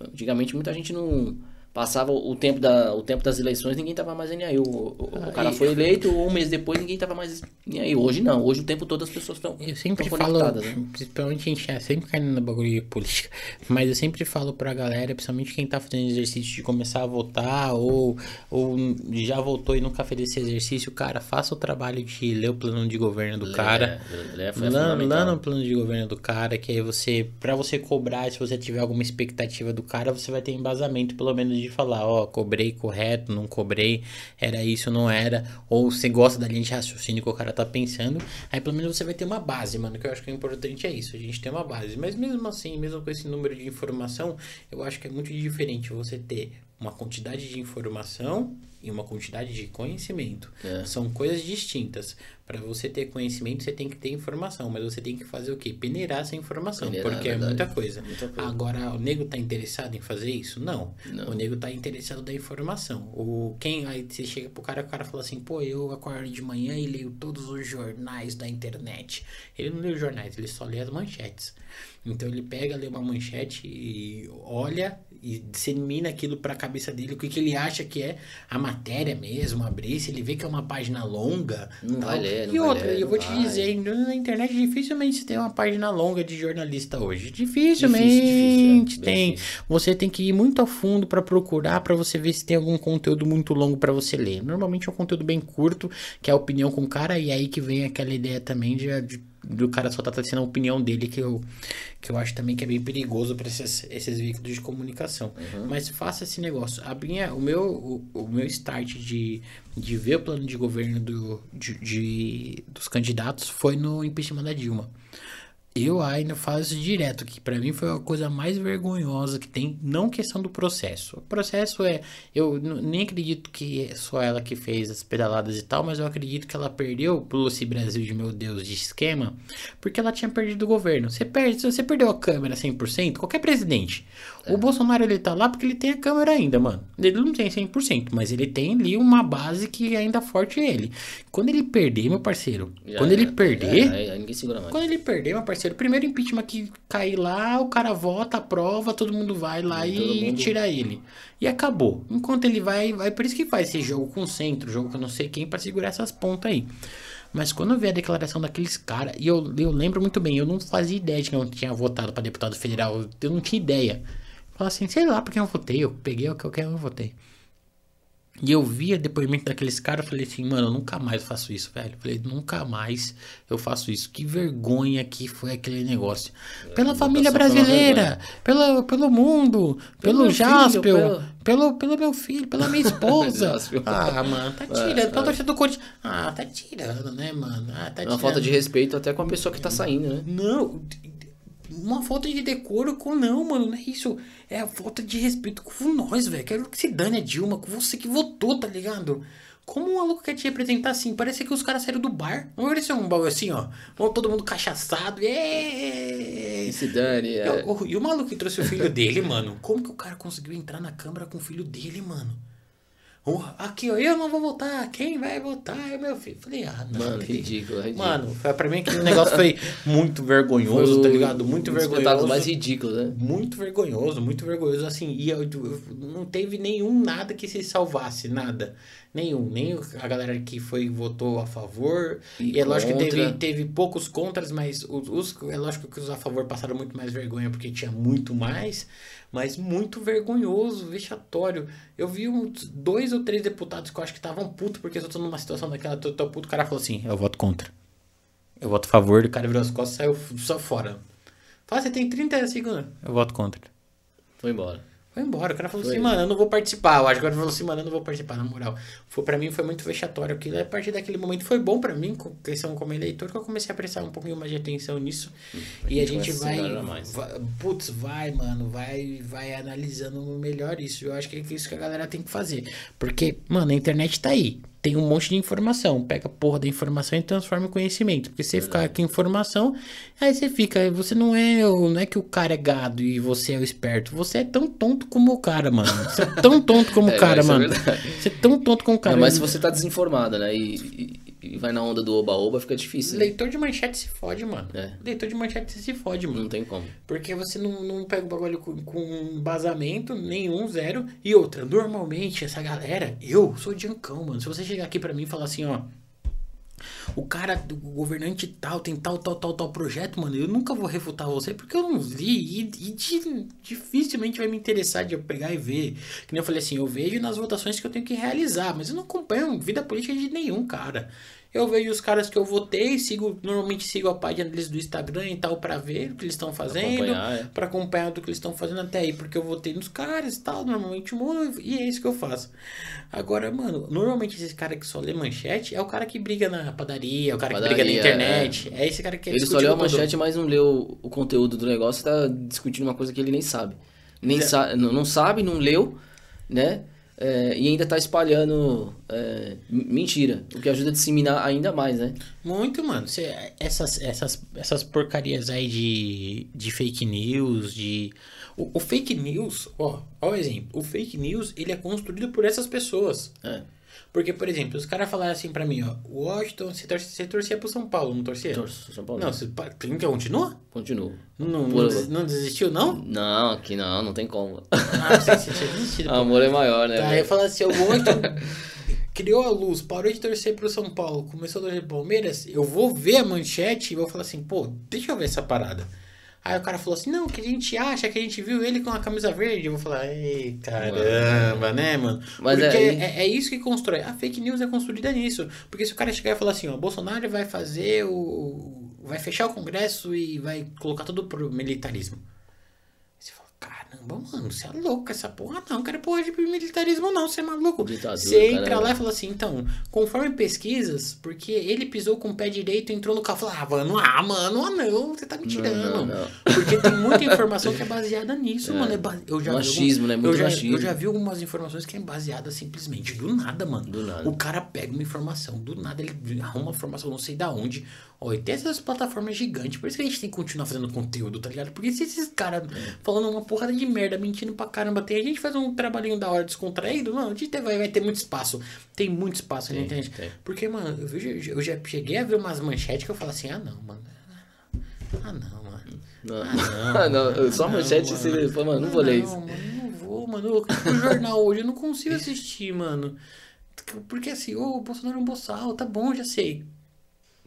Antigamente muita gente não Passava o tempo, da, o tempo das eleições, ninguém tava mais nem aí. O, o, ah, o cara e... foi eleito, um mês depois ninguém tava mais nem aí. Hoje não, hoje o tempo todo as pessoas estão Eu sempre falo, né? principalmente a gente é sempre caindo na bagulho de política, mas eu sempre falo pra galera, principalmente quem tá fazendo exercício de começar a votar ou, ou já votou e nunca fez esse exercício, cara, faça o trabalho de ler o plano de governo do lê, cara. Lê, lê, lá, lá no plano de governo do cara, que aí você, pra você cobrar, se você tiver alguma expectativa do cara, você vai ter embasamento pelo menos de falar, ó, cobrei correto, não cobrei, era isso, não era, ou você gosta da linha de raciocínio que o cara tá pensando, aí pelo menos você vai ter uma base, mano, que eu acho que o importante é isso, a gente tem uma base. Mas mesmo assim, mesmo com esse número de informação, eu acho que é muito diferente você ter uma quantidade de informação e uma quantidade de conhecimento. É. São coisas distintas. Para você ter conhecimento, você tem que ter informação, mas você tem que fazer o quê? Peneirar essa informação, Peneirar, porque é, é muita coisa. muita coisa. Agora, o nego tá interessado em fazer isso? Não. Não. O nego tá interessado da informação. O quem aí você chega pro cara, o cara fala assim: "Pô, eu acordo de manhã e leio todos os jornais da internet". Ele não lê os jornais, ele só lê as manchetes. Então ele pega, lê uma manchete e olha e dissemina aquilo para a cabeça dele, o que, que ele acha que é a matéria mesmo, abrir, se ele vê que é uma página longa. Não tal. vai ler, não E outra, ler, eu vou vai. te dizer, na internet dificilmente se tem uma página longa de jornalista hoje. Dificilmente difícil, difícil, é, tem. Difícil. Você tem que ir muito a fundo para procurar, para você ver se tem algum conteúdo muito longo para você ler. Normalmente é um conteúdo bem curto, que é a opinião com o cara, e aí que vem aquela ideia também de, de do cara só tá trazendo a opinião dele, que eu, que eu acho também que é bem perigoso para esses, esses veículos de comunicação. Uhum. Mas faça esse negócio. A minha, o, meu, o, o, meu start de, de ver o plano de governo do, de, de, dos candidatos foi no impeachment da Dilma. Eu ainda faço direto, que para mim foi a coisa mais vergonhosa que tem, não questão do processo. O processo é, eu nem acredito que é só ela que fez as pedaladas e tal, mas eu acredito que ela perdeu pro Lucy Brasil de meu Deus de esquema, porque ela tinha perdido o governo. Você perde, você perdeu a câmera 100%, qualquer presidente. É. O Bolsonaro ele tá lá porque ele tem a câmera ainda, mano. Ele não tem 100%, mas ele tem ali uma base que ainda forte ele. Quando ele perder, meu parceiro, já, quando ele perder, quando ele perder, meu parceiro. Primeiro impeachment que cair lá, o cara vota, aprova, todo mundo vai lá e, mundo... tira ele. E acabou. Enquanto ele vai, vai. Por isso que faz esse jogo com o centro, jogo com não sei quem, para segurar essas pontas aí. Mas quando eu vi a declaração daqueles caras, e eu, eu lembro muito bem, eu não fazia ideia de que eu tinha votado para deputado federal, eu não tinha ideia. Assim, sei lá porque eu votei, eu peguei o que eu quero, eu votei. E eu via depoimento daqueles caras, eu falei assim, mano, eu nunca mais faço isso, velho. Eu falei, nunca mais eu faço isso. Que vergonha que foi aquele negócio. Pela família só pela brasileira, pelo, pelo mundo, pelo, filho, Jaspel, pelo- pelo, pelo meu filho, pela minha esposa. Ah, mano, tá tirando. Pela torcida do Corinthians. Ah, tá tirando, né, mano? Ah, tá É tirando. uma falta de respeito até com a pessoa que tá saindo, né? Não, uma falta de decoro com não, mano, não é isso. É a falta de respeito com nós, velho. Quero que se dane a Dilma, com você que votou, tá ligado? Como um maluco quer te representar assim? Parece que os caras saíram do bar. Não parecia um bagulho assim, ó. Vão todo mundo cachaçado. É. E se dane, é. E o- E o maluco que trouxe o filho dele, mano? Como que o cara conseguiu entrar na Câmara com o filho dele, mano? Aqui, ó, eu não vou votar. Quem vai votar é meu filho. Falei, ah, não. Mano, ridículo, ridículo. Mano, foi, pra mim aquele negócio foi muito vergonhoso, tá ligado? Muito um vergonhoso. mais ridículos, né? Muito vergonhoso, muito vergonhoso, assim, e eu, eu- não teve nenhum nada que se salvasse, nada. Nenhum, nem a galera que foi votou a favor. E, E é lógico que teve, contra. teve poucos contras, mas os, os- é lógico que os a favor passaram muito mais vergonha porque tinha muito mais, mas muito vergonhoso, vexatório. Eu vi uns dois ou três deputados que eu acho que estavam putos porque eu tô numa situação daquela, tô, tô puto, o cara falou assim, eu voto contra. Eu voto a favor, o cara virou as costas e saiu só fora. Fala, você tem 30 segundos. Eu voto contra. Foi embora. Foi embora. O cara falou Foi. assim, mano, eu não vou participar. Eu acho que o cara falou assim, mano, eu não vou participar, na moral. Foi, pra mim foi muito vexatório aquilo. A partir daquele momento foi bom pra mim, com questão como eleitor, que eu comecei a prestar um pouquinho mais de atenção nisso. e a gente vai, vai. Putz, vai, mano, vai, vai analisando melhor isso. Eu acho que é isso que a galera tem que fazer. Porque, mano, a internet tá aí. Tem um monte de informação. Pega a porra da informação e transforma em conhecimento. Porque você ficar com informação, aí você fica. Você não é. Não é que o cara é gado e você é o esperto. Você é tão tonto como o cara, mano. Você é tão tonto como o É, cara, é mano. verdade. você é tão tonto como o cara. Não, mas se você tá desinformada, né? E, e- e vai na onda do oba-oba, fica difícil. né? Leitor de manchete se fode, mano. É. Leitor de manchete se fode, mano. Não tem como. Porque você não, não pega o bagulho com, com embasamento nenhum, zero. E outra, normalmente essa galera, eu sou diancão, mano. Se você chegar aqui pra mim e falar assim, ó. O cara, o governante tal, tem tal, tal, tal, tal projeto, mano. Eu nunca vou refutar você porque eu não vi. E, e di- dificilmente vai me interessar de eu pegar e ver. Que nem eu falei assim, eu vejo nas votações que eu tenho que realizar, mas eu não acompanho vida política de nenhum cara. Eu vejo os caras que eu votei, sigo, normalmente sigo a página deles do Instagram e tal pra ver o que eles estão fazendo, Acompanhar, é. pra acompanhar do que eles estão fazendo até aí, porque eu votei nos caras e tal, normalmente mudo, e é isso que eu faço. Agora, mano, normalmente esse cara que só lê manchete é o cara que briga na padaria, é o cara que briga na Padaria, internet, é, esse cara que é Ele só leu a manchete, mas não leu o conteúdo do negócio tá discutindo uma coisa que ele nem sabe. Nem sa não, não sabe, não leu, né? É, e ainda tá espalhando é, mentira, o que ajuda a disseminar ainda mais, né? Muito, mano. Cê- essas, essas, essas porcarias aí de, de fake news, de. O, o fake news, ó, ó o exemplo. O fake news, ele é construído por essas pessoas. É. Porque, por exemplo, os caras falaram assim pra mim, ó, Washington, você, torce, você torcia pro São Paulo, não torcia? Torço, São Paulo. Não, você então continua? Continua. Não, Por- não, des- não desistiu, não? Não, aqui não, não tem como. Ah, você, você tinha desistido. pô. Amor é maior, né? Tá, velho? eu falo assim, o Washington criou a luz, parou de torcer pro São Paulo, começou a torcer pro Palmeiras, eu vou ver a manchete e vou falar assim, pô, deixa eu ver essa parada. Aí o cara falou assim, não, que a gente acha que a gente viu ele com a camisa verde. Eu vou falar, ei, caramba, né, mano? Mas Porque é- é, é isso que constrói. A fake news é construída nisso. Porque se o cara chegar e falar assim, ó, Bolsonaro vai fazer o. vai fechar o Congresso e vai colocar tudo pro militarismo. Caramba, mano, você é louco essa porra. Não, cara, porra de militarismo não, você é maluco. Ditadura, Você entra caramba. lá e fala assim, então, conforme pesquisas, porque ele pisou com o pé direito, entrou no carro, falou, ah, mano, ah, mano, ah, não, você tá me tirando. não, não. Porque tem muita informação que é baseada nisso, mano. É eu já vi Machismo, né? algum- Muito eu já, machismo. eu já vi algumas informações que é baseada simplesmente do nada, mano. Do nada. O cara pega uma informação, do nada ele arruma uma informação, não sei da onde. Ó, e tem essas plataformas gigantes, por isso que a gente tem que continuar fazendo conteúdo, tá ligado? Porque se esses caras falando uma porrada de merda, mentindo pra caramba, tem a gente faz um trabalhinho da hora descontraído, não, a gente vai, vai ter muito espaço. Tem muito espaço na Tem, internet. tem. Porque, mano, eu, vejo- eu já cheguei a ver umas manchetes que eu falo assim, ah não, mano. Ah não, mano. Não, Ah, não, não. só manchete não, você mano. fala, mano, não Ah, vou ler Não, isso. mano, não vou, mano. Eu o jornal hoje, eu não consigo assistir, mano. Porque assim, ô, o Bolsonaro é um boçal, tá bom, já sei.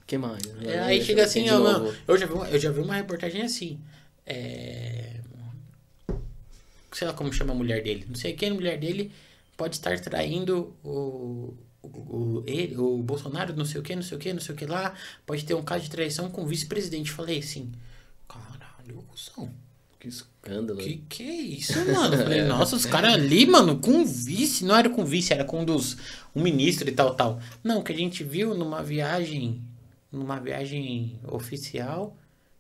Que mais? É, aí chega assim, de ó, mano, eu já vi eu já vi uma reportagem assim. É. Sei lá como chama a mulher dele. Não sei quem é a mulher dele. pode estar traindo o, o, ele, o Bolsonaro, não sei o que, não sei o que, não sei o que lá. Pode ter um caso de traição com o vice-presidente. Falei assim, caralho, cuzão. Que escândalo. Que que é isso, mano? Falei, nossa, os caras ali, mano, com vice, não era com vice, era com um dos um ministro e tal, tal. Não, que a gente viu numa viagem, numa viagem oficial,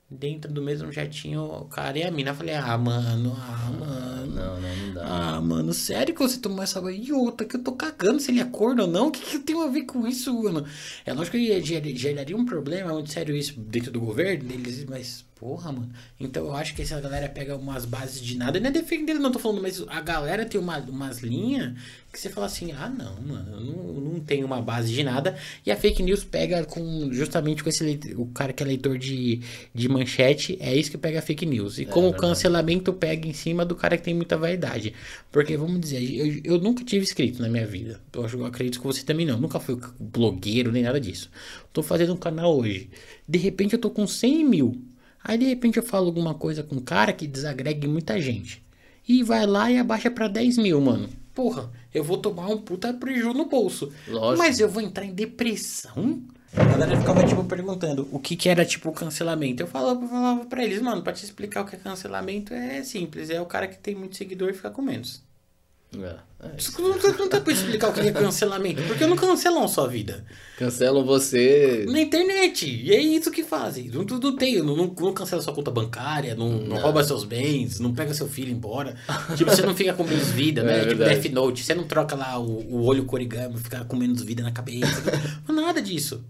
dentro do mesmo jatinho, o cara e a mina. Eu falei, ah, mano, ah, mano. Não, não, não dá. Ah, mano, sério que você tomou essa banho? E outra, que eu tô cagando se ele acorda ou não? O que, que eu tenho a ver com isso, mano? É lógico que ger- geraria um problema muito sério isso dentro do governo deles, mas, porra, mano. Então eu acho que essa galera pega umas bases de nada, não é defendendo, não tô falando, mas a galera tem uma, umas linhas que você fala assim, ah, não, mano, eu não, não tem uma base de nada. E a fake news pega com justamente com esse leitor, o cara que é leitor de, de manchete, é isso que pega a fake news. E como o cancelamento pega em cima do cara que tem muita vaidade. Porque, vamos dizer, eu, eu nunca tive inscrito na minha vida. Eu, acho- eu acredito que você também não. Nunca fui blogueiro nem nada disso. Tô fazendo um canal hoje. De repente eu tô com 100 mil. Aí de repente eu falo alguma coisa com um cara que desagregue muita gente. E vai lá e abaixa pra 10 mil, mano. Porra, eu vou tomar um puta prejuízo no bolso. Lógico. Mas eu vou entrar em depressão? A galera ficava, tipo, perguntando o que que era, tipo, cancelamento. Eu falava, falava pra eles, mano, pra te explicar o que é cancelamento é simples. É o cara que tem muito seguidor e fica com menos. É, é. Não, dá pra explicar o que é cancelamento, porque não cancelam sua vida. Cancelam você. Na internet. E é isso que fazem. Não, não, tem, não, não, cancela sua conta bancária, não, não rouba seus bens, não pega seu filho embora. Tipo, você não fica com menos vida, né? É tipo verdade. Death Note. Você não troca lá o, o olho corigami, ficar com menos vida na cabeça. Nada disso.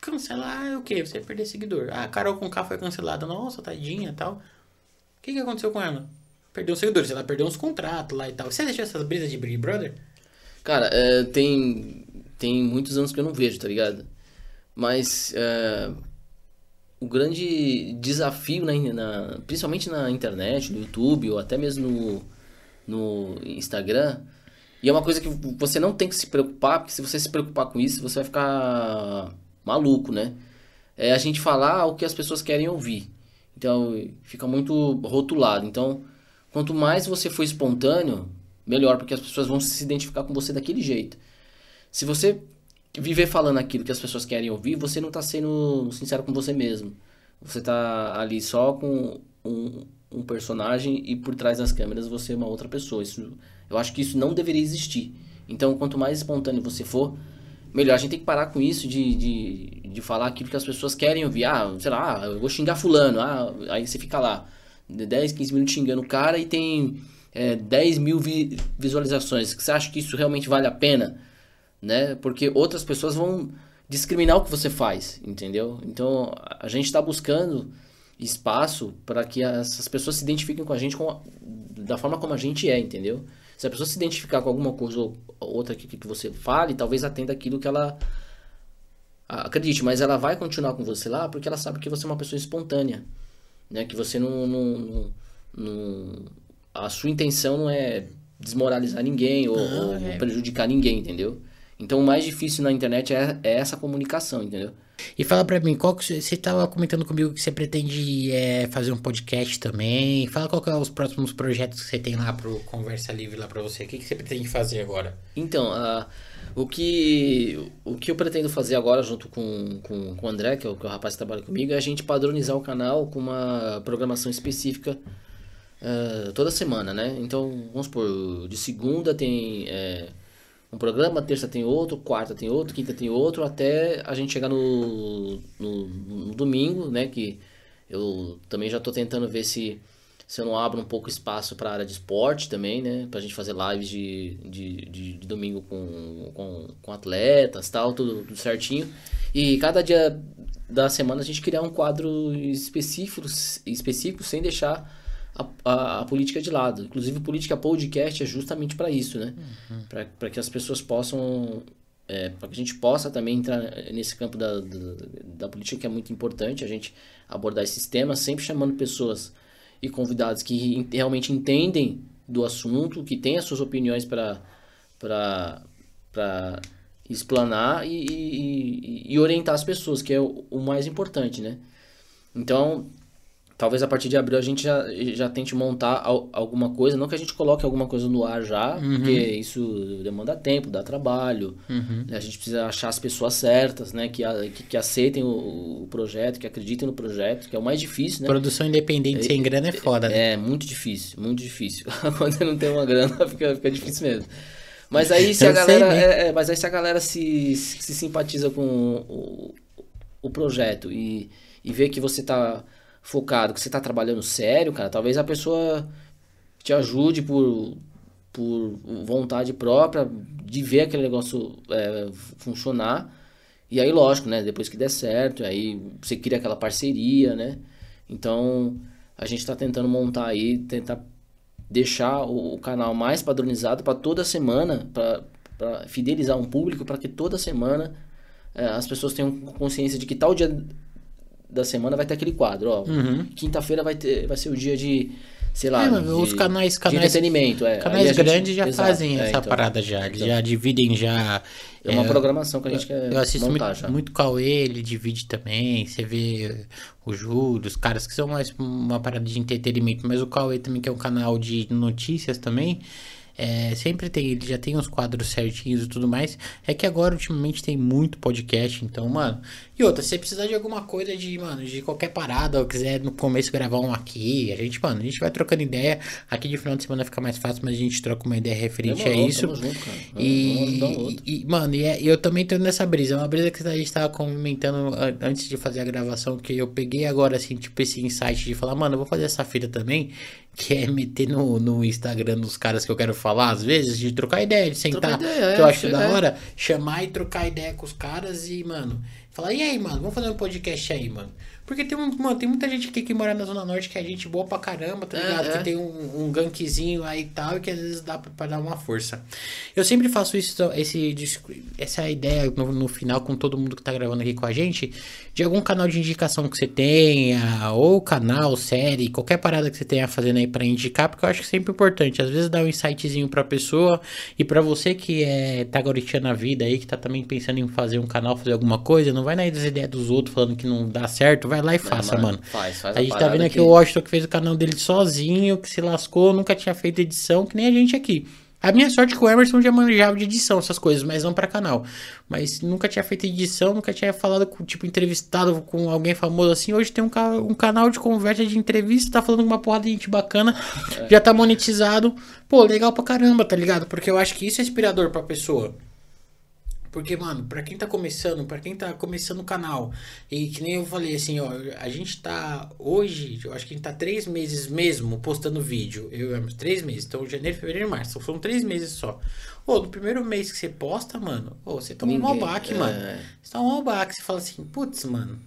Cancelar é o quê? Você perder seguidor. Ah, a Carol com K foi cancelada. Nossa, tadinha e tal. O que, que aconteceu com ela? Perdeu os seguidores. Ela perdeu uns contratos lá e tal. Você deixou essas brisas de Big Brother? Cara, é, tem, tem muitos anos que eu não vejo, tá ligado? Mas é, o grande desafio, na, na- principalmente na internet, no YouTube ou até mesmo no, no Instagram, e é uma coisa que você não tem que se preocupar, porque se você se preocupar com isso, você vai ficar maluco, né? É a gente falar o que as pessoas querem ouvir. Então, fica muito rotulado. Então, quanto mais você for espontâneo, melhor, porque as pessoas vão se identificar com você daquele jeito. Se você viver falando aquilo que as pessoas querem ouvir, você não está sendo sincero com você mesmo. Você está ali só com um, um personagem e por trás das câmeras você é uma outra pessoa. Isso, eu acho que isso não deveria existir. Então, quanto mais espontâneo você for, melhor. A gente tem que parar com isso de, de, de falar aquilo que as pessoas querem ouvir. Ah, sei lá, eu vou xingar fulano. Ah, aí você fica lá, 10, 15 minutos xingando o cara e tem é, 10 mil vi- visualizações. Você acha que isso realmente vale a pena? Né? Porque outras pessoas vão discriminar o que você faz, entendeu? Então, a gente está buscando espaço para que essas pessoas se identifiquem com a gente com a- da forma como a gente é, entendeu? Se a pessoa se identificar com alguma coisa ou outra que, que você fale, talvez atenda aquilo que ela acredite, mas ela vai continuar com você lá porque ela sabe que você é uma pessoa espontânea, né? Que você não, não, não- a sua intenção não é desmoralizar ninguém ou, ou é. prejudicar ninguém, entendeu? Então o mais difícil na internet é, é essa comunicação, entendeu? E fala pra mim, qual que você- você tava comentando comigo que você pretende é, fazer um podcast também. Fala qual que é os próximos projetos que você tem lá pro Conversa Livre lá pra você. O que, que você pretende fazer agora? Então, ah, o, que, o que eu pretendo fazer agora junto com, com, com o André, que é o, que é o rapaz que trabalha comigo, é a gente padronizar o canal com uma programação específica ah, toda semana, né? Então, vamos supor, de segunda tem é, um programa, terça tem outro, quarta tem outro, quinta tem outro, até a gente chegar no, no, no domingo, né? Que eu também já estou tentando ver se, se eu não abro um pouco espaço para a área de esporte também, né? Pra gente fazer lives de, de, de, de domingo com, com, com atletas tal, tudo, tudo certinho. E cada dia da semana a gente criar um quadro específico, específico sem deixar a, a, a política de lado. Inclusive, Política Podcast é justamente para isso, né? Para que as pessoas possam. É, para que a gente possa também entrar nesse campo da, da, da política, que é muito importante, a gente abordar esses temas, sempre chamando pessoas e convidados que en- realmente entendem do assunto, que têm as suas opiniões para explanar e, e- e orientar as pessoas, que é o, o mais importante, né? Então, talvez a partir de abril a gente já, já tente montar al- alguma coisa. Não que a gente coloque alguma coisa no ar já, porque isso demanda tempo, dá trabalho. né? A gente precisa achar as pessoas certas, né? Que, a- que, que aceitem o, o projeto, que acreditem no projeto, que é o mais difícil, né? Produção independente sem grana é foda, né? É, muito difícil, muito difícil. Quando você não tem uma grana, fica, fica difícil mesmo. Mas aí se a Eu sei, galera. né? é, é, mas aí se a galera se, se simpatiza com o, o projeto e, e vê que você tá focado, que você tá trabalhando sério, cara, talvez a pessoa te ajude por, por vontade própria de ver aquele negócio é, funcionar. E aí, lógico, né? Depois que der certo, aí você cria aquela parceria, né? Então, a gente tá tentando montar aí, tentar deixar o, o canal mais padronizado para toda semana, para fidelizar um público, para que toda semana é, as pessoas tenham consciência de que tal dia da semana vai ter aquele quadro, ó. Quinta-feira vai ter, vai ser o dia de, sei lá, É, de, os canais- de canais- entretenimento, é. Canais gente- grandes já Exato, fazem é, essa então. parada já. Eles já dividem já. É uma programação que a gente quer Eu assisto montar muito, já. muito Cauê, ele divide também. Você vê o Júlio, os caras que são mais uma parada de entretenimento. Mas o Cauê também, que é um canal de notícias também. É, sempre tem, ele já tem os quadros certinhos e tudo mais. É que agora, ultimamente, tem muito podcast. Então, mano. E outra, se você precisar de alguma coisa de, mano, de qualquer parada, ou quiser no começo gravar um aqui, a gente, mano, a gente vai trocando ideia. Aqui de final de semana fica mais fácil, mas a gente troca uma ideia referente Demorou, a isso. tamo junto, cara. Vamos- vamos E, e, mano, e é- eu também tô nessa brisa. É uma brisa que a gente tava comentando an- antes de fazer a gravação, que eu peguei agora, assim, tipo, esse insight de falar, mano, eu vou fazer essa fita também, que é meter no, no Instagram dos caras que eu quero falar, às vezes, de trocar ideia, de sentar, ideia, que eu é, acho da é. hora, chamar e trocar ideia com os caras e, mano, falar, e aí, mano, vamos fazer um podcast aí, mano. Porque tem, mano, tem muita gente aqui que mora na Zona Norte que é gente boa pra caramba, tá É, ligado? é. Que tem um, um gankzinho aí e tal, e que às vezes dá pra, pra dar uma força. Eu sempre faço isso, esse, discu- essa ideia no, no final com todo mundo que tá gravando aqui com a gente, de algum canal de indicação que você tenha, ou canal, série, qualquer parada que você tenha fazendo aí pra indicar, porque eu acho que é sempre importante. Às vezes dá um insightzinho pra pessoa, e pra você que é tá garoteando a vida aí, que tá também pensando em fazer um canal, fazer alguma coisa, não vai na ideia dos outros falando que não dá certo, vai lá e faça, mano, faz, faz a a gente tá vendo aqui que- o Washington que fez o canal dele sozinho, que se lascou, nunca tinha feito edição, que nem a gente aqui. A minha sorte é que o Emerson já manjava de edição, essas coisas, mas não pra canal. Mas nunca tinha feito edição, nunca tinha falado com, tipo, entrevistado com alguém famoso assim. Hoje tem um, um canal de conversa de entrevista, tá falando com uma porrada de gente bacana, já tá monetizado. Pô, legal pra caramba, tá ligado? Porque eu acho que isso é inspirador pra pessoa. Porque, mano, pra quem tá começando, pra quem tá começando o canal, e que nem eu falei assim, ó, a gente tá hoje, eu acho que a gente tá três meses mesmo postando vídeo. Eu amo três meses. Então, janeiro, fevereiro e março. São três meses só. Ô, no primeiro mês que você posta, mano, ô, você toma um Ninguém- baque, é. mano. Você toma um baque, você fala assim, putz, mano.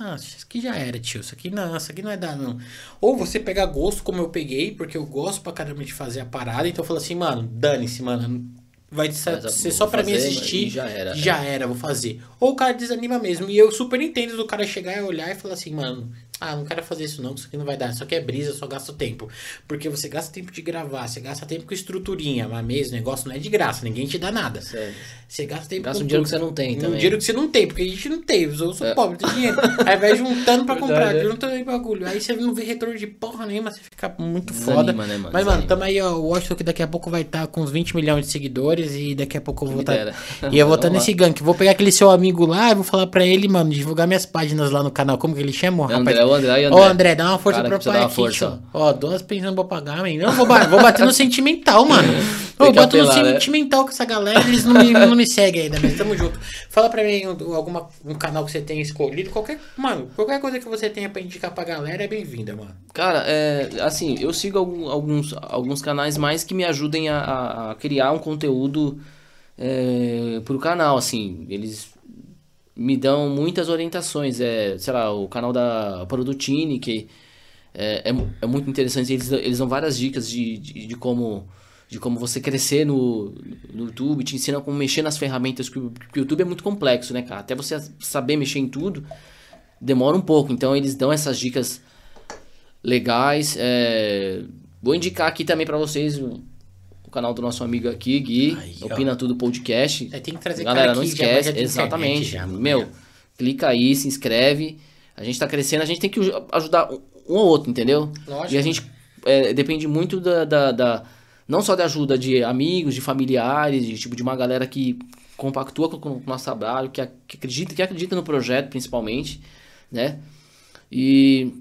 Ah, isso aqui já era, tio. Isso aqui não, isso aqui não é dar, não. Ou você pega gosto como eu peguei, porque eu gosto pra caramba de fazer a parada, então eu falo assim, mano, dane-se, mano. Vai ser ser só pra mim assistir. já era. Já era, vou fazer. Ou o cara desanima mesmo. E eu super entendo do cara chegar e olhar e falar assim, mano, ah, não quero fazer isso não, isso aqui não vai dar. Isso aqui é brisa, eu só gasto tempo. Porque você gasta tempo de gravar, você gasta tempo com estruturinha, mas mesmo, o negócio não é de graça, ninguém te dá nada. Sério. Você gasta tempo Gasta com um dinheiro que você não tem Um também. dinheiro que você não tem, porque a gente não tem. Eu sou É. pobre, tenho dinheiro. Aí vai juntando pra comprar, é. juntando bagulho. Aí você não vê retorno de porra nenhuma, você fica muito Desanima, foda. né, mano? Mas, mano, Desanima. tamo aí, ó. O Washington que daqui a pouco vai estar com uns 20 milhões de seguidores e daqui a pouco eu vou estar. dera. E eu vou estar Vamos nesse gank. Vou pegar aquele seu amigo lá e vou falar pra ele, mano, divulgar minhas páginas lá no canal. Como que ele chama, o? André, o André, Ô, André, dá uma força Cara, pro pai aqui, força. Ó, duas pensando pra pagar, man. Não, vou, vou bater no sentimental, mano. Tem Eu bato no apelar, né? sentimental com essa galera, eles não me, não me seguem ainda, mas tamo junto. Fala pra mim um, alguma, um canal que você tenha escolhido, qualquer, mano, qualquer coisa que você tenha pra indicar pra galera é bem-vinda, mano. Cara, é, assim, eu sigo alguns, alguns canais mais que me ajudem a, a- a criar um conteúdo é, pro canal, assim, eles me dão muitas orientações, é, sei lá, o canal da Produtini, que é, é, é muito interessante, eles, eles dão várias dicas de, de, de como de como você crescer no, no YouTube, te ensinam como mexer nas ferramentas, que o, o YouTube é muito complexo, né, cara? Até você saber mexer em tudo, demora um pouco, então eles dão essas dicas legais. é, Vou indicar aqui também pra vocês o, canal do nosso amigo aqui, Gui, Aí, ó. Opina Tudo Podcast. É, tem que trazer Galera, cara não já esquece, de exatamente. já. Meu, clica aí, se inscreve. A gente tá crescendo, a gente tem que ajudar um- ou outro, entendeu? Lógico. E a gente é, depende muito da, da, da- Não só da ajuda de amigos, de familiares, de, tipo, de uma galera que compactua com, com o nosso trabalho, que, que acredita, que acredita no projeto, principalmente, né? E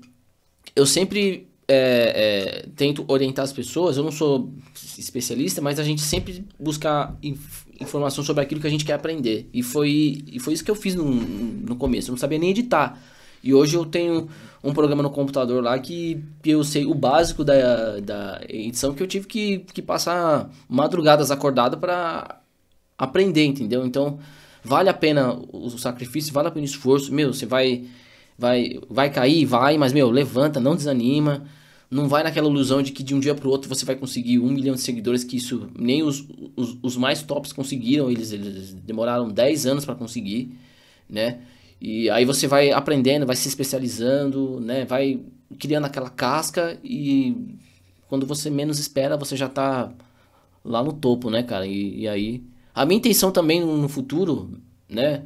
eu sempre é, é, tento orientar as pessoas. Eu não sou especialista, mas a gente sempre busca inf- informação sobre aquilo que a gente quer aprender. E foi, e foi isso que eu fiz no, no começo. Eu não sabia nem editar. E hoje eu tenho um programa no computador lá que eu sei o básico da, da edição que eu tive que, que passar madrugadas acordado para aprender, entendeu? Então, vale a pena o sacrifício, vale a pena o esforço. Meu, você vai vai vai cair, vai, mas meu, levanta, não desanima. Não vai naquela ilusão de que de um dia pro outro você vai conseguir um milhão de seguidores, que isso nem os, os, os mais tops conseguiram, eles, eles demoraram 10 anos para conseguir, né? E aí você vai aprendendo, vai se especializando, né? Vai criando aquela casca e quando você menos espera, você já tá lá no topo, né, cara? E, e aí. A minha intenção também no futuro, né?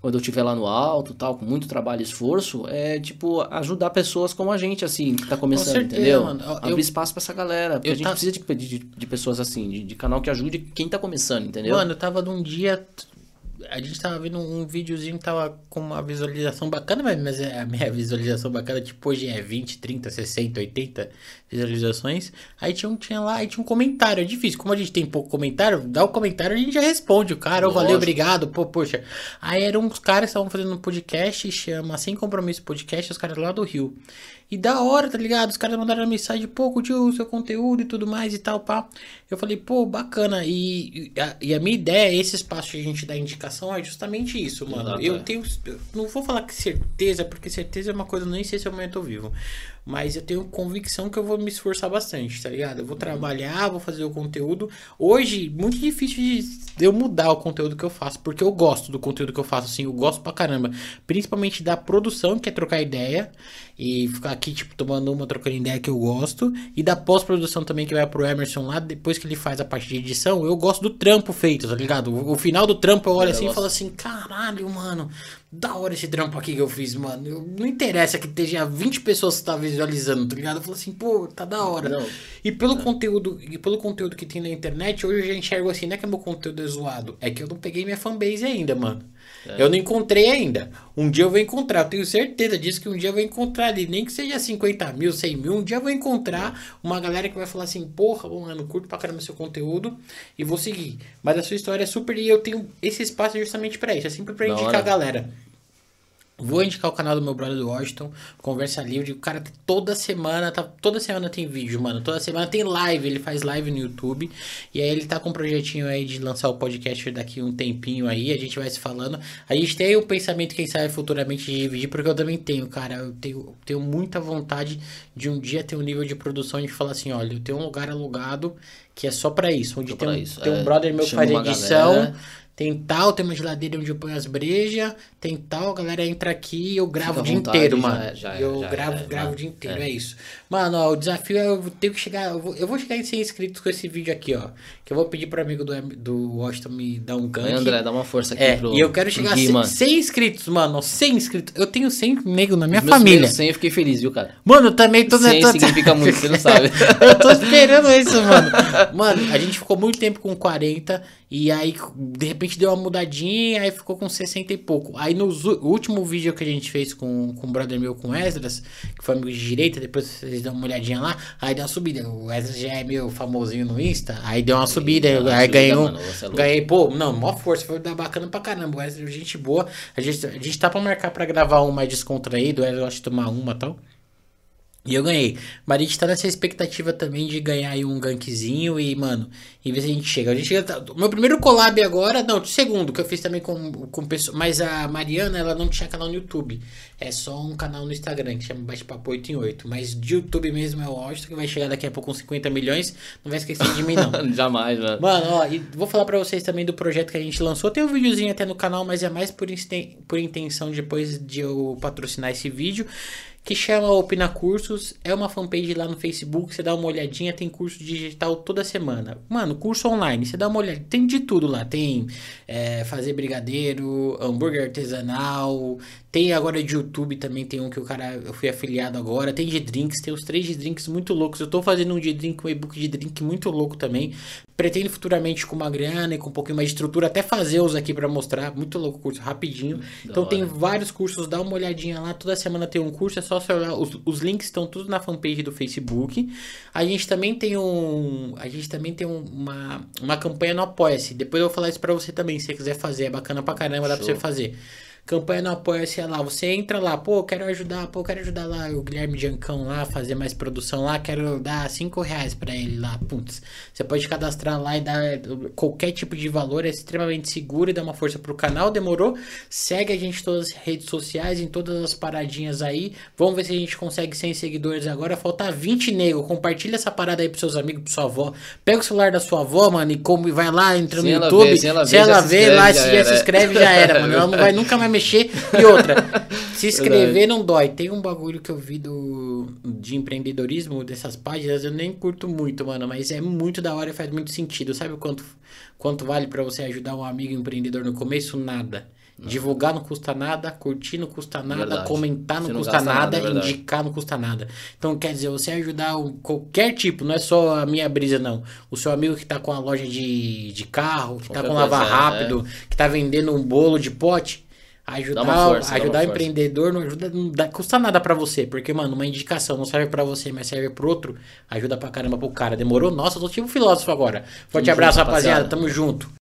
Quando eu estiver lá no alto, tal, com muito trabalho e esforço, é, tipo, ajudar pessoas como a gente, assim, que tá começando, certeza, entendeu? mano. Eu- Abrir eu- espaço pra essa galera. Porque a gente tá- precisa de, de, de pessoas assim, de, de canal que ajude quem tá começando, entendeu? Mano, eu tava num dia. A gente tava vendo um videozinho que tava com uma visualização bacana, mas- é a minha visualização bacana, tipo, hoje é 20, 30, 60, 80 visualizações. Aí tinha um, tinha lá, aí tinha um comentário. É difícil, como a gente tem pouco comentário, dá o comentário a gente já responde. O cara, ô, valeu, obrigado, pô, poxa. Aí eram uns caras que estavam fazendo um podcast, chama Sem Compromisso Podcast, os caras lá do Rio. E da hora, tá ligado? Os caras mandaram mensagem, pô, curtiu o seu conteúdo e tudo mais e tal, pá. Eu falei, pô, bacana. E, e a, e a minha ideia, esse espaço que a gente dá indicação, é justamente isso, mano. Exato, eu é. tenho. eu não vou falar que certeza, porque certeza é uma coisa, nem sei se eu tô vivo. Mas eu tenho convicção que eu vou me esforçar bastante, tá ligado? Eu vou trabalhar, vou fazer o conteúdo. Hoje, muito difícil de eu mudar o conteúdo que eu faço, porque eu gosto do conteúdo que eu faço, assim, eu gosto pra caramba. Principalmente da produção, que é trocar ideia. E ficar aqui, tipo, tomando uma, trocando ideia que eu gosto. E da pós-produção também, que vai pro Emerson lá, depois que ele faz a parte de edição, eu gosto do trampo feito, tá ligado? O, o final do trampo eu olho Eu assim e falo assim, caralho, mano, da hora esse trampo aqui que eu fiz, mano. Eu- não interessa que esteja 20 pessoas que tá visualizando, tá ligado? Eu falo assim, pô, tá da hora. Não. E pelo conteúdo, e pelo conteúdo que tem na internet, hoje eu já enxergo assim, não é que meu conteúdo é zoado, é que eu não peguei minha fanbase ainda, mano. Eu não encontrei ainda. Um dia eu vou encontrar, eu tenho certeza disso que um dia eu vou encontrar ali, nem que seja 50 mil, 100 mil, um dia eu vou encontrar uma galera que vai falar assim, porra, mano, curto pra caramba seu conteúdo e vou seguir. Mas a sua história é super e eu tenho esse espaço justamente pra isso, é sempre pra Da indicar hora. a galera. Vou indicar o canal do meu brother do Washington, Conversa Livre. O cara toda semana, tá, toda semana tem vídeo, mano. Toda semana tem live, ele faz live no YouTube. E aí ele tá com um projetinho aí de lançar o podcast daqui um tempinho aí, a gente vai se falando. A gente tem o pensamento, quem sabe, futuramente de dividir, porque eu também tenho, cara. Eu tenho, tenho muita vontade de um dia ter um nível de produção de falar assim, olha, eu tenho um lugar alugado que é só pra isso. Onde Só tem, um, isso, tem um é. brother meu que faz edição. galera. Tem tal, tem uma geladeira onde eu ponho as brejas, tem tal, a galera entra aqui e eu gravo Fica o dia vontade, inteiro, já mano. é- já é- eu já é, gravo, é, gravo mano. o dia inteiro, É. é. isso. Mano, ó, o desafio é eu tenho que chegar, eu vou, eu vou chegar em 100 inscritos com esse vídeo aqui, ó. Que eu vou pedir pro amigo do, do Washington me dar um gank. André, dá uma força aqui É, pro. e eu quero chegar a Gui, 100, mano. 100 inscritos, mano. 100 inscritos. Eu tenho 100 nego na minha Meus família. primeiros 100 eu fiquei feliz, viu, cara? Mano, eu também tô... 100 tô- significa muito, você não sabe. eu tô esperando isso, mano. Mano, a gente ficou muito tempo com 40 e aí de repente deu uma mudadinha, aí ficou com 60 e pouco. Aí no último vídeo que a gente fez com, com o brother meu, com o Esdras, que foi amigo de direita, depois vocês dão uma olhadinha lá, aí deu uma subida. O Esdras já é meu famosinho no Insta, aí deu uma subida, uma aí ganhei um, mano, é ganhei, pô, não, mó força, foi dar bacana pra caramba. O Esdras gente boa. A gente, a gente tá pra marcar pra gravar um mais descontraído, o Esdras gosta de tomar uma e tal. E eu ganhei. Mas a gente tá nessa expectativa também de ganhar aí um gankzinho e, mano, e ver se a gente chega. A gente chega. Meu primeiro collab agora, não, segundo, que eu fiz também com, com pessoas. Mas a Mariana, ela não tinha canal no YouTube. É só um canal no Instagram que chama Bate-Papo 8 em 8. Mas de YouTube mesmo é o Austin, que vai chegar daqui a pouco com 50 milhões. Não vai esquecer de mim, não. Jamais, mano. Mano, ó, e vou falar pra vocês também do projeto que a gente lançou. Tem um videozinho até no canal, mas é mais por, por intenção depois de eu patrocinar esse vídeo. Que chama Opina Cursos. É uma fanpage lá no Facebook. Você dá uma olhadinha, tem curso digital toda semana. Mano, curso online. Você dá uma olhada. Tem de tudo lá. Tem é, fazer brigadeiro, hambúrguer artesanal. Tem agora de YouTube também, tem um que o cara, eu fui afiliado agora. Tem de drinks, tem os três de drinks muito loucos. Eu tô fazendo um de drink, um e-book de drink muito louco também. Pretendo futuramente com uma grana e com um pouquinho mais de estrutura, até fazer os aqui para mostrar. Muito louco o curso, rapidinho. Da então hora. tem vários cursos, dá uma olhadinha lá. Toda semana tem um curso, é só você olhar. Os, os links estão todos na fanpage do Facebook. A gente também tem um. A gente também tem um, uma, uma campanha no Apoia-se. Depois eu vou falar isso pra você também, se você quiser fazer. É bacana pra caramba, dá Show. pra você fazer. Campanha não apoia-se lá. Você entra lá, pô, quero ajudar, pô, quero ajudar lá o Guilherme Jancão lá, fazer mais produção lá, quero dar 5 reais pra ele lá, putz. Você pode cadastrar lá e dar qualquer tipo de valor, é extremamente seguro e dá uma força pro canal, demorou? Segue a gente em todas as redes sociais, em todas as paradinhas aí. Vamos ver se a gente consegue 100 seguidores agora. Falta 20 nego. Compartilha essa parada aí pros seus amigos, pro sua avó. Pega o celular da sua avó, mano, e come, vai lá, entra no YouTube. Vê, se ela vê, se ela vê lá, se já se inscreve, já era, mano. Ela não vai nunca mais mexer. E outra, se inscrever não dói. Tem um bagulho que eu vi do, de empreendedorismo dessas páginas, eu nem curto muito, mano, mas é muito da hora e faz muito sentido. Sabe quanto, quanto vale para você ajudar um amigo empreendedor no começo? Nada. Divulgar não custa nada, curtir não custa nada, verdade. comentar não, não custa nada, nada é indicar não custa nada. Então, quer dizer, você ajudar o, qualquer tipo, não é só a minha brisa, não. O seu amigo que tá com a loja de, de carro, que tá qualquer tá com lavar é. rápido, é. que tá vendendo um bolo de pote Ajudar, força, ajudar o empreendedor não ajuda, não dá, custa nada para você, porque, mano, uma indicação não serve para você, mas serve pro outro, ajuda pra caramba pro cara. Demorou? Nossa, eu tô tipo filósofo agora. Forte Tamo abraço, junto, rapaziada. rapaziada. Tamo junto.